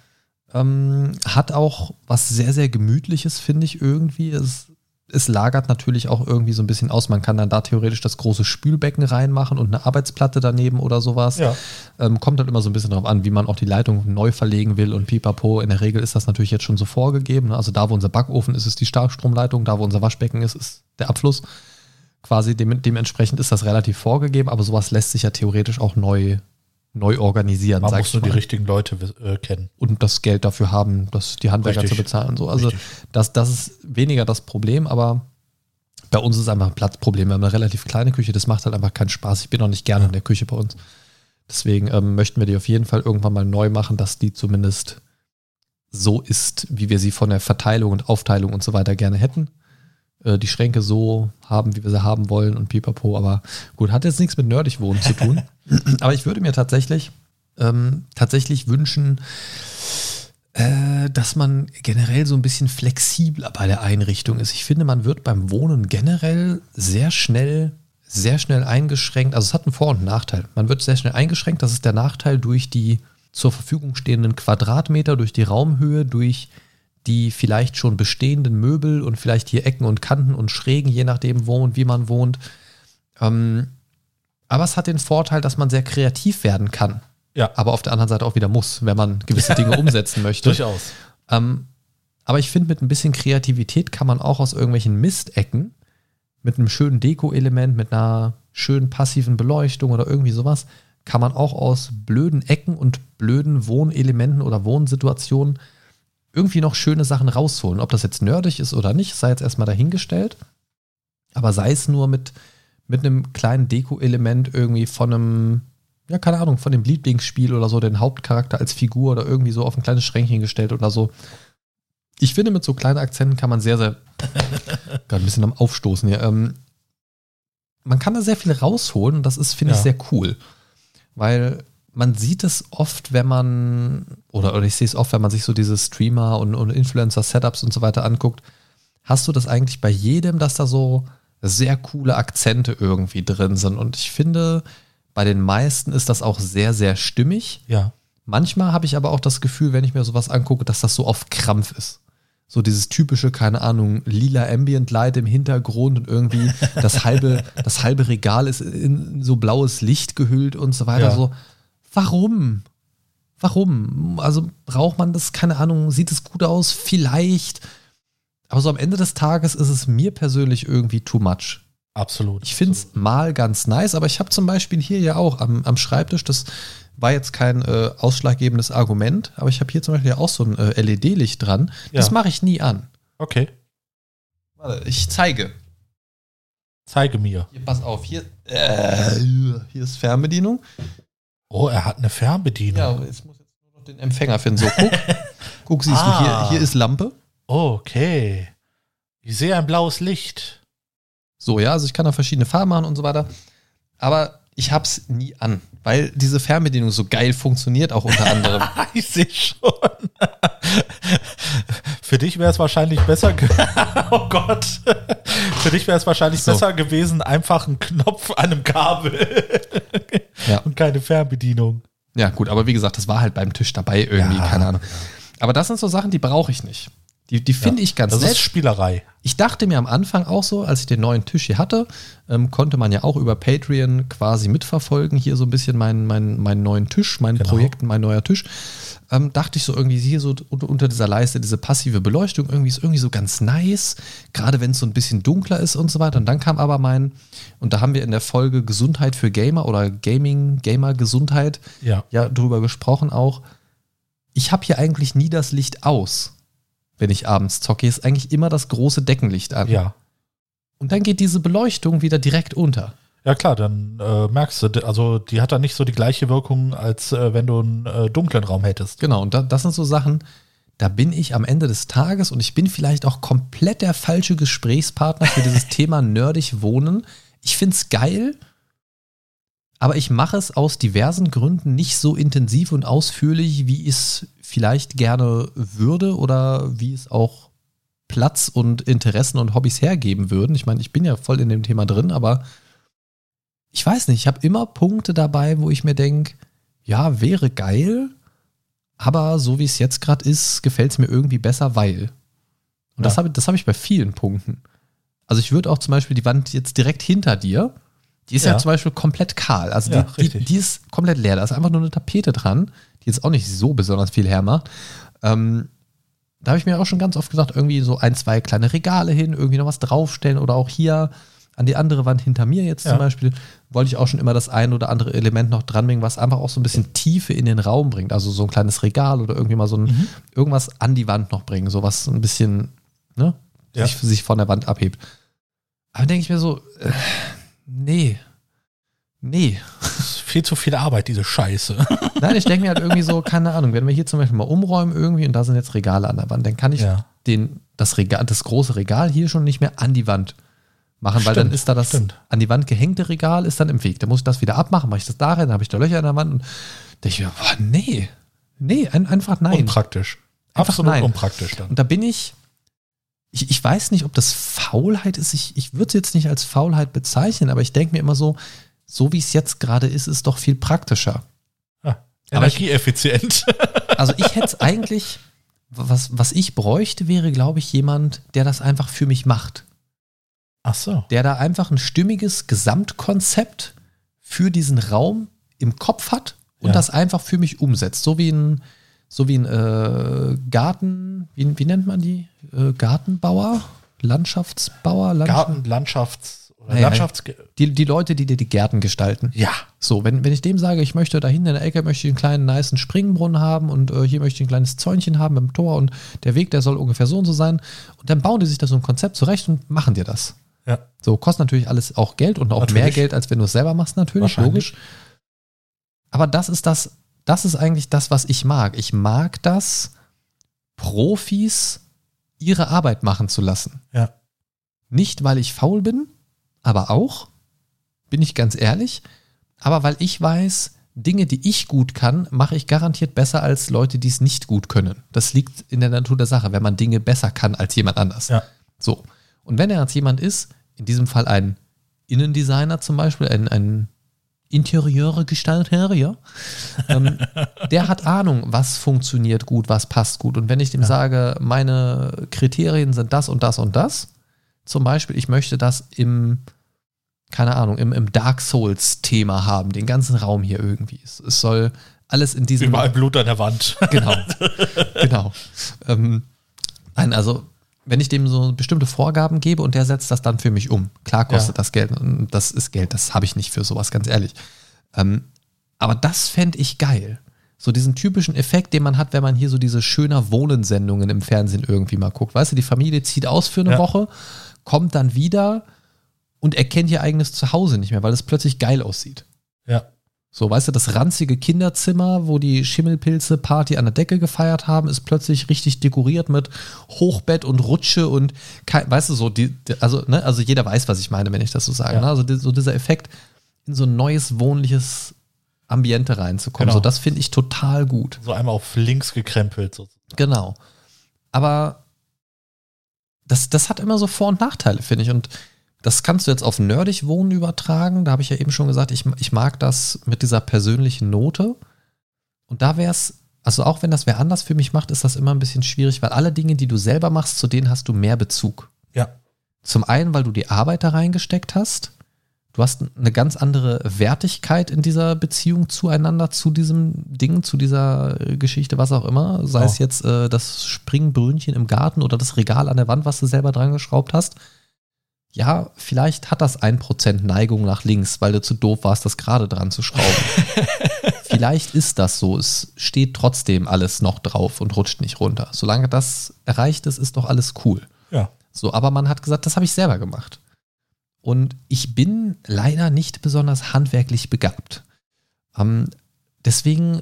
Ähm, hat auch was sehr, sehr Gemütliches, finde ich irgendwie. Es, es lagert natürlich auch irgendwie so ein bisschen aus. Man kann dann da theoretisch das große Spülbecken reinmachen und eine Arbeitsplatte daneben oder sowas. Ja. Ähm, kommt dann immer so ein bisschen darauf an, wie man auch die Leitung neu verlegen will und pipapo. In der Regel ist das natürlich jetzt schon so vorgegeben. Also da, wo unser Backofen ist, ist die Starkstromleitung. Da, wo unser Waschbecken ist, ist der Abfluss. Quasi dem, dementsprechend ist das relativ vorgegeben, aber sowas lässt sich ja theoretisch auch neu, neu organisieren, Man muss nur die richtigen Leute äh, kennen. und das Geld dafür haben, das die Handwerker Richtig. zu bezahlen und so. Also Richtig. das, das ist weniger das Problem, aber bei uns ist es einfach ein Platzproblem. Wir haben eine relativ kleine Küche, das macht halt einfach keinen Spaß. Ich bin auch nicht gerne in der Küche bei uns. Deswegen ähm, möchten wir die auf jeden Fall irgendwann mal neu machen, dass die zumindest so ist, wie wir sie von der Verteilung und Aufteilung und so weiter gerne hätten. Äh, die Schränke so haben, wie wir sie haben wollen und pipapo. Aber gut, hat jetzt nichts mit nerdig wohnen zu tun. aber ich würde mir tatsächlich, ähm, tatsächlich wünschen, äh, dass man generell so ein bisschen flexibler bei der Einrichtung ist. Ich finde, man wird beim Wohnen generell sehr schnell, sehr schnell eingeschränkt. Also es hat einen Vor- und einen Nachteil. Man wird sehr schnell eingeschränkt. Das ist der Nachteil durch die zur Verfügung stehenden Quadratmeter, durch die Raumhöhe, durch die vielleicht schon bestehenden Möbel und vielleicht hier Ecken und Kanten und Schrägen, je nachdem, wo und wie man wohnt. Ähm, aber es hat den Vorteil, dass man sehr kreativ werden kann Ja, aber auf der anderen Seite auch wieder muss, wenn man gewisse Dinge umsetzen möchte. durchaus. Ähm, aber ich finde, mit ein bisschen Kreativität kann man auch aus irgendwelchen Mistecken, mit einem schönen Deko-Element, mit einer schönen passiven Beleuchtung oder irgendwie sowas, kann man auch aus blöden Ecken und blöden Wohnelementen oder Wohnsituationen irgendwie noch schöne Sachen rausholen. Ob das jetzt nerdig ist oder nicht, sei jetzt erstmal dahingestellt. Aber sei es nur mit, mit einem kleinen Deko-Element irgendwie von einem, ja, keine Ahnung, von dem Lieblingsspiel oder so, den Hauptcharakter als Figur oder irgendwie so auf ein kleines Schränkchen gestellt oder so. Ich finde, mit so kleinen Akzenten kann man sehr, sehr, gerade ein bisschen am Aufstoßen hier, ähm, man kann da sehr viel rausholen und das ist, finde ich, Ja. sehr cool. Weil man sieht es oft, wenn man, oder, oder ich sehe es oft, wenn man sich so diese Streamer und, und Influencer-Setups und so weiter anguckt, hast du das eigentlich bei jedem, dass da so sehr coole Akzente irgendwie drin sind. Und ich finde, bei den meisten ist das auch sehr, sehr stimmig. Ja. Manchmal habe ich aber auch das Gefühl, wenn ich mir sowas angucke, dass das so auf Krampf ist. So dieses typische, keine Ahnung, lila Ambient Light im Hintergrund und irgendwie das halbe, das halbe Regal ist in so blaues Licht gehüllt und so weiter. Ja. So, warum? Warum? Also braucht man das, keine Ahnung, sieht es gut aus? Vielleicht. Aber so am Ende des Tages ist es mir persönlich irgendwie too much. Absolut. Ich finde es mal ganz nice, aber ich habe zum Beispiel hier ja auch am, am Schreibtisch, das war jetzt kein äh, ausschlaggebendes Argument, aber ich habe hier zum Beispiel ja auch so ein äh, LED-Licht dran. Das Ja. mache ich nie an. Okay. Warte, ich zeige. Zeige mir. Hier, pass auf, hier, äh, hier ist Fernbedienung. Oh, er hat eine Fernbedienung. Ja, jetzt muss jetzt nur noch den Empfänger finden. So, guck, guck siehst du, hier, Ah. hier ist Lampe. Okay. Ich sehe ein blaues Licht. So, ja, also ich kann da verschiedene Farben machen und so weiter. Aber ich hab's nie an, weil diese Fernbedienung so geil funktioniert, auch unter anderem. ich sehe schon. Für dich wäre es wahrscheinlich besser. oh Gott. Für dich wäre es wahrscheinlich So. besser gewesen, einfach ein Knopf an einem Kabel Ja. und keine Fernbedienung. Ja, gut, aber wie gesagt, das war halt beim Tisch dabei irgendwie, Ja. keine Ahnung. Aber das sind so Sachen, die brauche ich nicht. Die, die finde ich ganz Das nett. ist Spielerei. Ich dachte mir am Anfang auch so, als ich den neuen Tisch hier hatte, ähm, konnte man ja auch über Patreon quasi mitverfolgen, hier so ein bisschen meinen mein, meinen neuen Tisch, mein Genau. Projekt, mein neuer Tisch. Ähm, dachte ich so irgendwie hier so unter, dieser Leiste, diese passive Beleuchtung, irgendwie ist irgendwie so ganz nice, gerade wenn es so ein bisschen dunkler ist und so weiter. Und dann kam aber mein, und da haben wir in der Folge Gesundheit für Gamer oder Gaming, Gamer-Gesundheit Ja. ja drüber gesprochen auch. Ich habe hier eigentlich nie das Licht aus, wenn ich abends zocke. Ist eigentlich immer das große Deckenlicht an. Ja. Und dann geht diese Beleuchtung wieder direkt unter. Ja klar, dann äh, merkst du, also die hat dann nicht so die gleiche Wirkung, als äh, wenn du einen äh, dunklen Raum hättest. Genau, und da, das sind so Sachen, da bin ich am Ende des Tages und ich bin vielleicht auch komplett der falsche Gesprächspartner für dieses Thema nerdig wohnen. Ich finde es geil, aber ich mache es aus diversen Gründen nicht so intensiv und ausführlich, wie ich es vielleicht gerne würde oder wie es auch Platz und Interessen und Hobbys hergeben würden. Ich meine, ich bin ja voll in dem Thema drin, aber ich weiß nicht, ich habe immer Punkte dabei, wo ich mir denke, ja, wäre geil, aber so wie es jetzt gerade ist, gefällt es mir irgendwie besser, weil. Und das Ja. habe das hab ich bei vielen Punkten. Also ich würde auch zum Beispiel die Wand jetzt direkt hinter dir, die ist ja, Ja. zum Beispiel komplett kahl. Also Ja, die, die, die ist komplett leer. Da ist einfach nur eine Tapete dran, die jetzt auch nicht so besonders viel hermacht. Ähm, da habe ich mir auch schon ganz oft gesagt, irgendwie so ein, zwei kleine Regale hin, irgendwie noch was draufstellen oder auch hier an die andere Wand hinter mir jetzt Ja. zum Beispiel, wollte ich auch schon immer das ein oder andere Element noch dranbringen, was einfach auch so ein bisschen Tiefe in den Raum bringt. Also so ein kleines Regal oder irgendwie mal so ein, Mhm. irgendwas an die Wand noch bringen, so was ein bisschen, ne, sich, sich von der Wand abhebt. Aber denke ich mir so, äh, nee, nee. Viel zu viel Arbeit, diese Scheiße. Nein, ich denke mir halt irgendwie so, keine Ahnung, wenn wir hier zum Beispiel mal umräumen irgendwie und da sind jetzt Regale an der Wand, dann kann ich Ja. den, das Regal, das große Regal hier schon nicht mehr an die Wand machen, weil dann Stimmt, ist da das stimmt. an die Wand gehängte Regal ist dann im Weg. Dann muss ich das wieder abmachen, mache ich das da rein, dann habe ich da Löcher in der Wand und denke ich mir, boah, nee, nee, ein, einfach nein. Unpraktisch. Einfach Absolut nein. unpraktisch dann. Und da bin ich, ich, ich weiß nicht, ob das Faulheit ist. Ich, ich würde es jetzt nicht als Faulheit bezeichnen, aber ich denke mir immer so, so wie es jetzt gerade ist, ist doch viel praktischer. Ich- Energieeffizient. Also ich hätte es eigentlich, was, was ich bräuchte, wäre, glaube ich, jemand, der das einfach für mich macht. Ach so. Der da einfach ein stimmiges Gesamtkonzept für diesen Raum im Kopf hat und Ja. das einfach für mich umsetzt. So wie ein, so wie ein äh, Garten, wie, wie nennt man die? Äh, Gartenbauer? Landschaftsbauer? Landschaft- Garten, Landschafts- oder Naja, Landschafts... Die, die Leute, die dir die Gärten gestalten. Ja. So, wenn, wenn ich dem sage, ich möchte da hinten in der Ecke möchte ich einen kleinen niceen Springbrunnen haben und äh, hier möchte ich ein kleines Zäunchen haben mit dem Tor und der Weg, der soll ungefähr so und so sein. Und dann bauen die sich da so ein Konzept zurecht und machen dir das. Ja. So, kostet natürlich alles auch Geld und auch Natürlich. mehr Geld, als wenn du es selber machst, natürlich, logisch. Aber das ist das, das ist eigentlich das, was ich mag. Ich mag das, Profis ihre Arbeit machen zu lassen. Ja. Nicht, weil ich faul bin, aber auch, bin ich ganz ehrlich, aber weil ich weiß, Dinge, die ich gut kann, mache ich garantiert besser als Leute, die es nicht gut können. Das liegt in der Natur der Sache, wenn man Dinge besser kann als jemand anders. Ja. So. Und wenn er jetzt jemand ist, in diesem Fall ein Innendesigner zum Beispiel, ein, ein Interieure Gestalter, ja, ähm, der hat Ahnung, was funktioniert gut, was passt gut. Und wenn ich dem sage, meine Kriterien sind das und das und das, zum Beispiel, ich möchte das im, keine Ahnung, im, im Dark Souls-Thema haben, den ganzen Raum hier irgendwie. Es, es soll alles in diesem. Überall Blut an der Wand. Genau. genau. Ähm, nein, also, wenn ich dem so bestimmte Vorgaben gebe und der setzt das dann für mich um. Klar kostet Ja. das Geld. und Das ist Geld, das habe ich nicht für sowas, ganz ehrlich. Ähm, aber das fände ich geil. So diesen typischen Effekt, den man hat, wenn man hier so diese schöner Wohnen-Sendungen im Fernsehen irgendwie mal guckt. Weißt du, die Familie zieht aus für eine Ja. Woche, kommt dann wieder und erkennt ihr eigenes Zuhause nicht mehr, weil es plötzlich geil aussieht. Ja. So, weißt du, das ranzige Kinderzimmer, wo die Schimmelpilze Party an der Decke gefeiert haben, ist plötzlich richtig dekoriert mit Hochbett und Rutsche und kein, weißt du, so, die, also, ne, also jeder weiß, was ich meine, wenn ich das so sage. Ja. Ne? Also die, so dieser Effekt, in so ein neues wohnliches Ambiente reinzukommen. Genau. So, das finde ich total gut. So einmal auf links gekrempelt. So. Genau. Aber das, das hat immer so Vor- und Nachteile, finde ich. Und das kannst du jetzt auf nerdig wohnen übertragen. Da habe ich ja eben schon gesagt, ich, ich mag das mit dieser persönlichen Note. Und da wäre es, also auch wenn das wer anders für mich macht, ist das immer ein bisschen schwierig, weil alle Dinge, die du selber machst, zu denen hast du mehr Bezug. Ja. Zum einen, weil du die Arbeit da reingesteckt hast. Du hast eine ganz andere Wertigkeit in dieser Beziehung zueinander, zu diesem Ding, zu dieser äh, Geschichte, was auch immer. Sei Oh. es jetzt äh, das Springbrünnchen im Garten oder das Regal an der Wand, was du selber dran geschraubt hast. Ja, vielleicht hat das ein Prozent Neigung nach links, weil du zu doof warst, das gerade dran zu schrauben. vielleicht ist das so. Es steht trotzdem alles noch drauf und rutscht nicht runter. Solange das erreicht ist, ist doch alles cool. Ja. So, aber man hat gesagt, das habe ich selber gemacht. Und ich bin leider nicht besonders handwerklich begabt. Ähm, deswegen,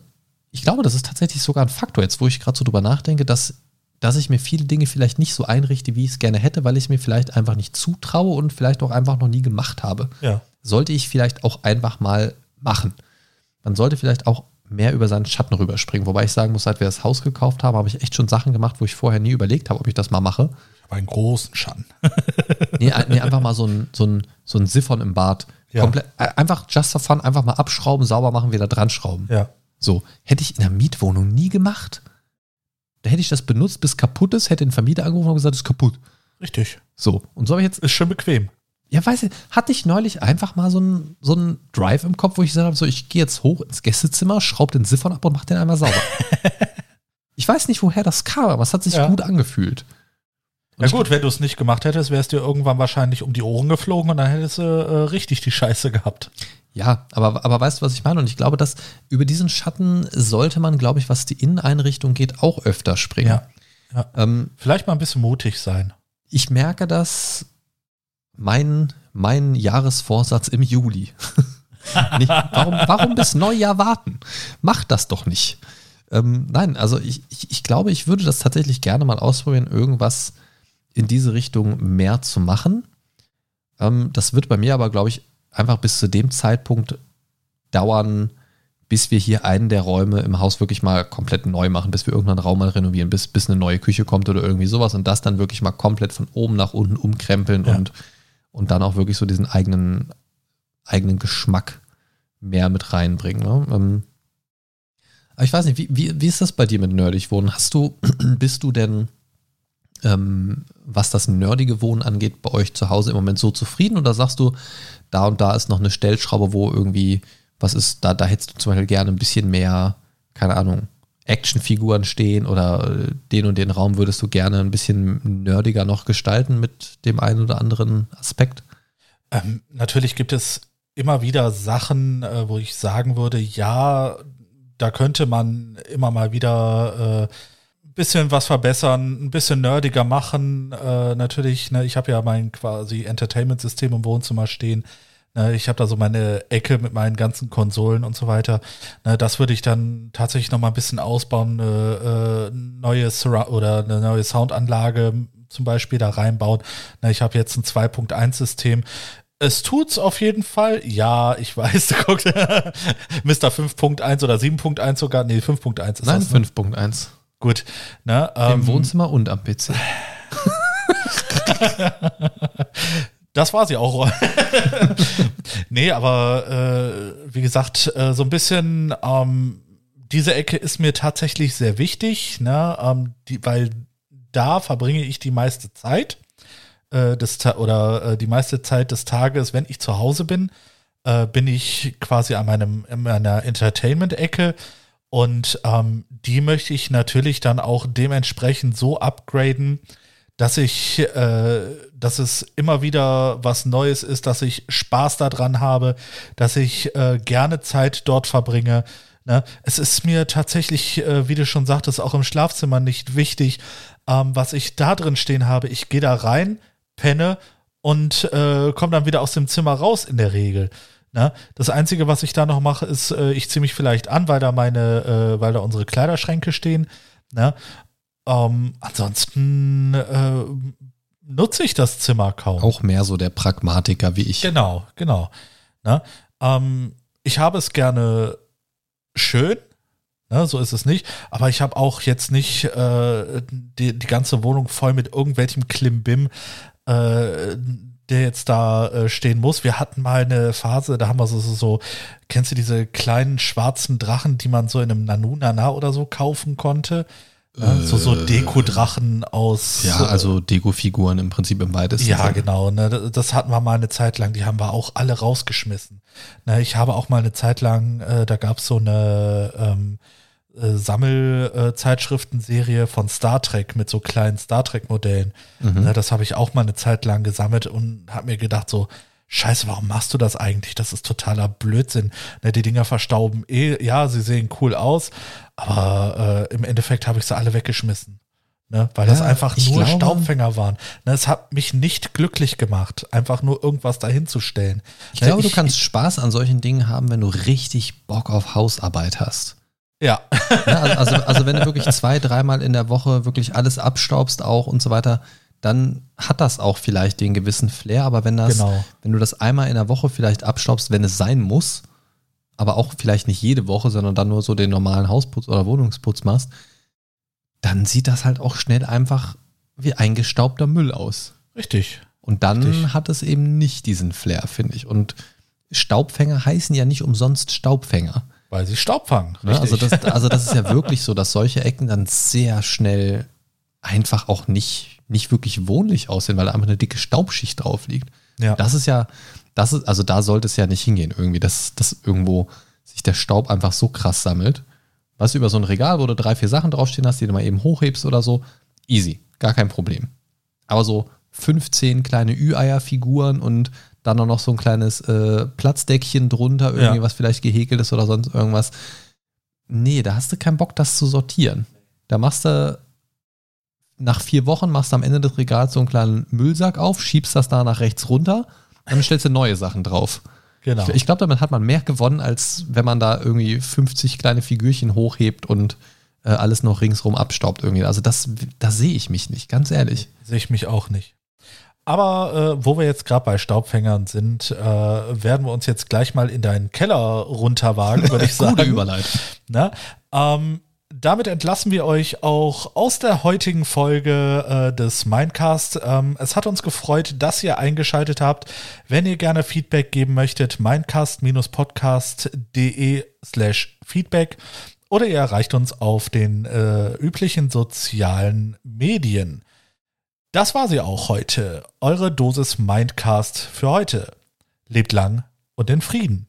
ich glaube, das ist tatsächlich sogar ein Faktor, jetzt wo ich gerade so drüber nachdenke, dass, dass ich mir viele Dinge vielleicht nicht so einrichte, wie ich es gerne hätte, weil ich es mir vielleicht einfach nicht zutraue und vielleicht auch einfach noch nie gemacht habe. Ja. Sollte ich vielleicht auch einfach mal machen. Man sollte vielleicht auch mehr über seinen Schatten rüberspringen. Wobei ich sagen muss, seit wir das Haus gekauft haben, habe ich echt schon Sachen gemacht, wo ich vorher nie überlegt habe, ob ich das mal mache. Aber einen großen Schatten. Nee, nee einfach mal so ein, so ein, so ein Siphon im Bad. Ja. Komplett, äh, einfach just for fun, einfach mal abschrauben, sauber machen, wieder dran schrauben. Ja. So, hätte ich in der Mietwohnung nie gemacht. Da hätte ich das benutzt, bis kaputt ist, hätte den Vermieter angerufen und gesagt, es ist kaputt. Richtig. So, und so habe ich jetzt, Ist schon bequem. ja, weiß ich, hatte ich neulich einfach mal so ein, so Drive im Kopf, wo ich gesagt habe, so, ich gehe jetzt hoch ins Gästezimmer, schraube den Siphon ab und mache den einmal sauber. ich weiß nicht, woher das kam, aber es hat sich Ja. gut angefühlt. Und Ja gut, wenn du es nicht gemacht hättest, wärst du irgendwann wahrscheinlich um die Ohren geflogen und dann hättest du äh, richtig die Scheiße gehabt. Ja, aber, aber weißt du, was ich meine? Und ich glaube, dass über diesen Schatten sollte man, glaube ich, was die Inneneinrichtung geht, auch öfter springen. Ja. Ja. Ähm, Vielleicht mal ein bisschen mutig sein. ich merke das, mein, mein Jahresvorsatz im Juli. nicht, warum, warum bis Neujahr warten? Mach das doch nicht. Ähm, nein, also ich, ich, ich glaube, ich würde das tatsächlich gerne mal ausprobieren, irgendwas in diese Richtung mehr zu machen. Ähm, das wird bei mir aber, glaube ich, einfach bis zu dem Zeitpunkt dauern, bis wir hier einen der Räume im Haus wirklich mal komplett neu machen, bis wir irgendeinen Raum mal renovieren, bis, bis eine neue Küche kommt oder irgendwie sowas und das dann wirklich mal komplett von oben nach unten umkrempeln Ja. und, und dann auch wirklich so diesen eigenen, eigenen Geschmack mehr mit reinbringen. Ne? Ähm, aber ich weiß nicht, wie, wie, wie ist das bei dir mit nerdig Wohnen? Hast du, bist du denn, ähm, was das nerdige Wohnen angeht, bei euch zu Hause im Moment so zufrieden oder sagst du, da und da ist noch eine Stellschraube, wo irgendwie, was ist, da, da hättest du zum Beispiel gerne ein bisschen mehr, keine Ahnung, Actionfiguren stehen oder äh, den und den Raum würdest du gerne ein bisschen nerdiger noch gestalten mit dem einen oder anderen Aspekt? Ähm, natürlich gibt es immer wieder Sachen, äh, wo ich sagen würde, ja, da könnte man immer mal wieder äh, bisschen was verbessern, ein bisschen nerdiger machen. Äh, natürlich, ne, ich habe ja mein quasi Entertainment-System im Wohnzimmer stehen. Ne, ich habe da so meine Ecke mit meinen ganzen Konsolen und so weiter. Ne, das würde ich dann tatsächlich noch mal ein bisschen ausbauen, eine äh, neue Surra oder eine neue Soundanlage zum Beispiel da reinbauen. Ne, ich habe jetzt ein 2.1-System. Es tut's auf jeden Fall. Ja, ich weiß, du guckst, Mr. 5.1 oder 7.1 sogar. Nee, 5.1 ist Nein, das. Ne? 5.1. Gut. Ne, Im ähm, Wohnzimmer und am PC. Das war sie auch. nee, aber äh, wie gesagt, äh, so ein bisschen, ähm, diese Ecke ist mir tatsächlich sehr wichtig, ne, ähm, die, weil da verbringe ich die meiste Zeit äh, des oder äh, die meiste Zeit des Tages, wenn ich zu Hause bin, äh, bin ich quasi an meinem in meiner Entertainment-Ecke und ähm, die möchte ich natürlich dann auch dementsprechend so upgraden, dass ich, äh, dass es immer wieder was Neues ist, dass ich Spaß daran habe, dass ich äh, gerne Zeit dort verbringe. Ne? Es ist mir tatsächlich, äh, wie du schon sagtest, auch im Schlafzimmer nicht wichtig, ähm, was ich da drin stehen habe. Ich gehe da rein, penne und äh, komme dann wieder aus dem Zimmer raus in der Regel. Ne? Das Einzige, was ich da noch mache, ist, äh, ich ziehe mich vielleicht an, weil da meine, äh, weil da unsere Kleiderschränke stehen. Ne? Ähm, ansonsten äh, nutze ich das Zimmer kaum. Auch mehr so der Pragmatiker wie ich. Genau, genau. Ne? Ähm, ich habe es gerne schön. Ne, so ist es nicht. Aber ich habe auch jetzt nicht äh, die, die ganze Wohnung voll mit irgendwelchem Klimbim, äh, der jetzt da äh, stehen muss. Wir hatten mal eine Phase, da haben wir so, so, so, kennst du diese kleinen schwarzen Drachen, die man so in einem Nanunana oder so kaufen konnte? Äh, so, so Deko-Drachen aus. Ja, also Deko-Figuren im Prinzip im weitesten. Ja, Sinne. genau. Ne, das hatten wir mal eine Zeit lang, die haben wir auch alle rausgeschmissen. Ne, ich habe auch mal eine Zeit lang, äh, da gab es so eine ähm, äh, Sammelzeitschriftenserie von Star Trek mit so kleinen Star Trek-Modellen. Mhm. Ne, das habe ich auch mal eine Zeit lang gesammelt und habe mir gedacht, so, Scheiße, warum machst du das eigentlich? Das ist totaler Blödsinn. Ne, die Dinger verstauben eh, ja, sie sehen cool aus, aber äh, im Endeffekt habe ich sie alle weggeschmissen. Ne, weil ja, das einfach nur glaube, Staubfänger waren. Ne, es hat mich nicht glücklich gemacht, einfach nur irgendwas dahinzustellen. Ich ne, glaube, ich, du kannst Spaß an solchen Dingen haben, wenn du richtig Bock auf Hausarbeit hast. Ja. ja also, also, also wenn du wirklich zwei, dreimal in der Woche wirklich alles abstaubst auch und so weiter, dann hat das auch vielleicht den gewissen Flair, aber wenn das, genau. wenn du das einmal in der Woche vielleicht abstaubst, wenn es sein muss, aber auch vielleicht nicht jede Woche, sondern dann nur so den normalen Hausputz oder Wohnungsputz machst, dann sieht das halt auch schnell einfach wie eingestaubter Müll aus. Richtig. Und dann Richtig. hat es eben nicht diesen Flair, finde ich. Und Staubfänger heißen ja nicht umsonst Staubfänger. Weil sie Staub fangen. Ne? Also, das, also das ist ja wirklich so, dass solche Ecken dann sehr schnell einfach auch nicht nicht wirklich wohnlich aussehen, weil da einfach eine dicke Staubschicht drauf liegt. Ja. Das ist ja, das ist, also da sollte es ja nicht hingehen, irgendwie, dass, dass irgendwo sich der Staub einfach so krass sammelt. Was über so ein Regal, wo du drei, vier Sachen draufstehen hast, die du mal eben hochhebst oder so, easy, gar kein Problem. Aber so 15 kleine Ü-Eier-Figuren und dann noch so ein kleines äh, Platzdeckchen drunter, irgendwie ja. was vielleicht gehäkelt ist oder sonst irgendwas. Nee, da hast du keinen Bock, das zu sortieren. Da machst du nach vier Wochen machst du am Ende des Regals so einen kleinen Müllsack auf, schiebst das da nach rechts runter und dann stellst du neue Sachen drauf. Genau. Ich, ich glaube, damit hat man mehr gewonnen, als wenn man da irgendwie 50 kleine Figürchen hochhebt und äh, alles noch ringsrum abstaubt irgendwie. Also das, da sehe ich mich nicht, ganz ehrlich. Sehe ich mich auch nicht. Aber äh, wo wir jetzt gerade bei Staubfängern sind, äh, werden wir uns jetzt gleich mal in deinen Keller runterwagen, würde ich sagen. Gute Überleitung. Na, ähm, damit entlassen wir euch auch aus der heutigen Folge äh, des Mindcast. Ähm, es hat uns gefreut, dass ihr eingeschaltet habt. Wenn ihr gerne Feedback geben möchtet, mindcast-podcast.de slash Feedback oder ihr erreicht uns auf den äh, üblichen sozialen Medien. Das war sie auch heute. Eure Dosis Mindcast für heute. Lebt lang und in Frieden.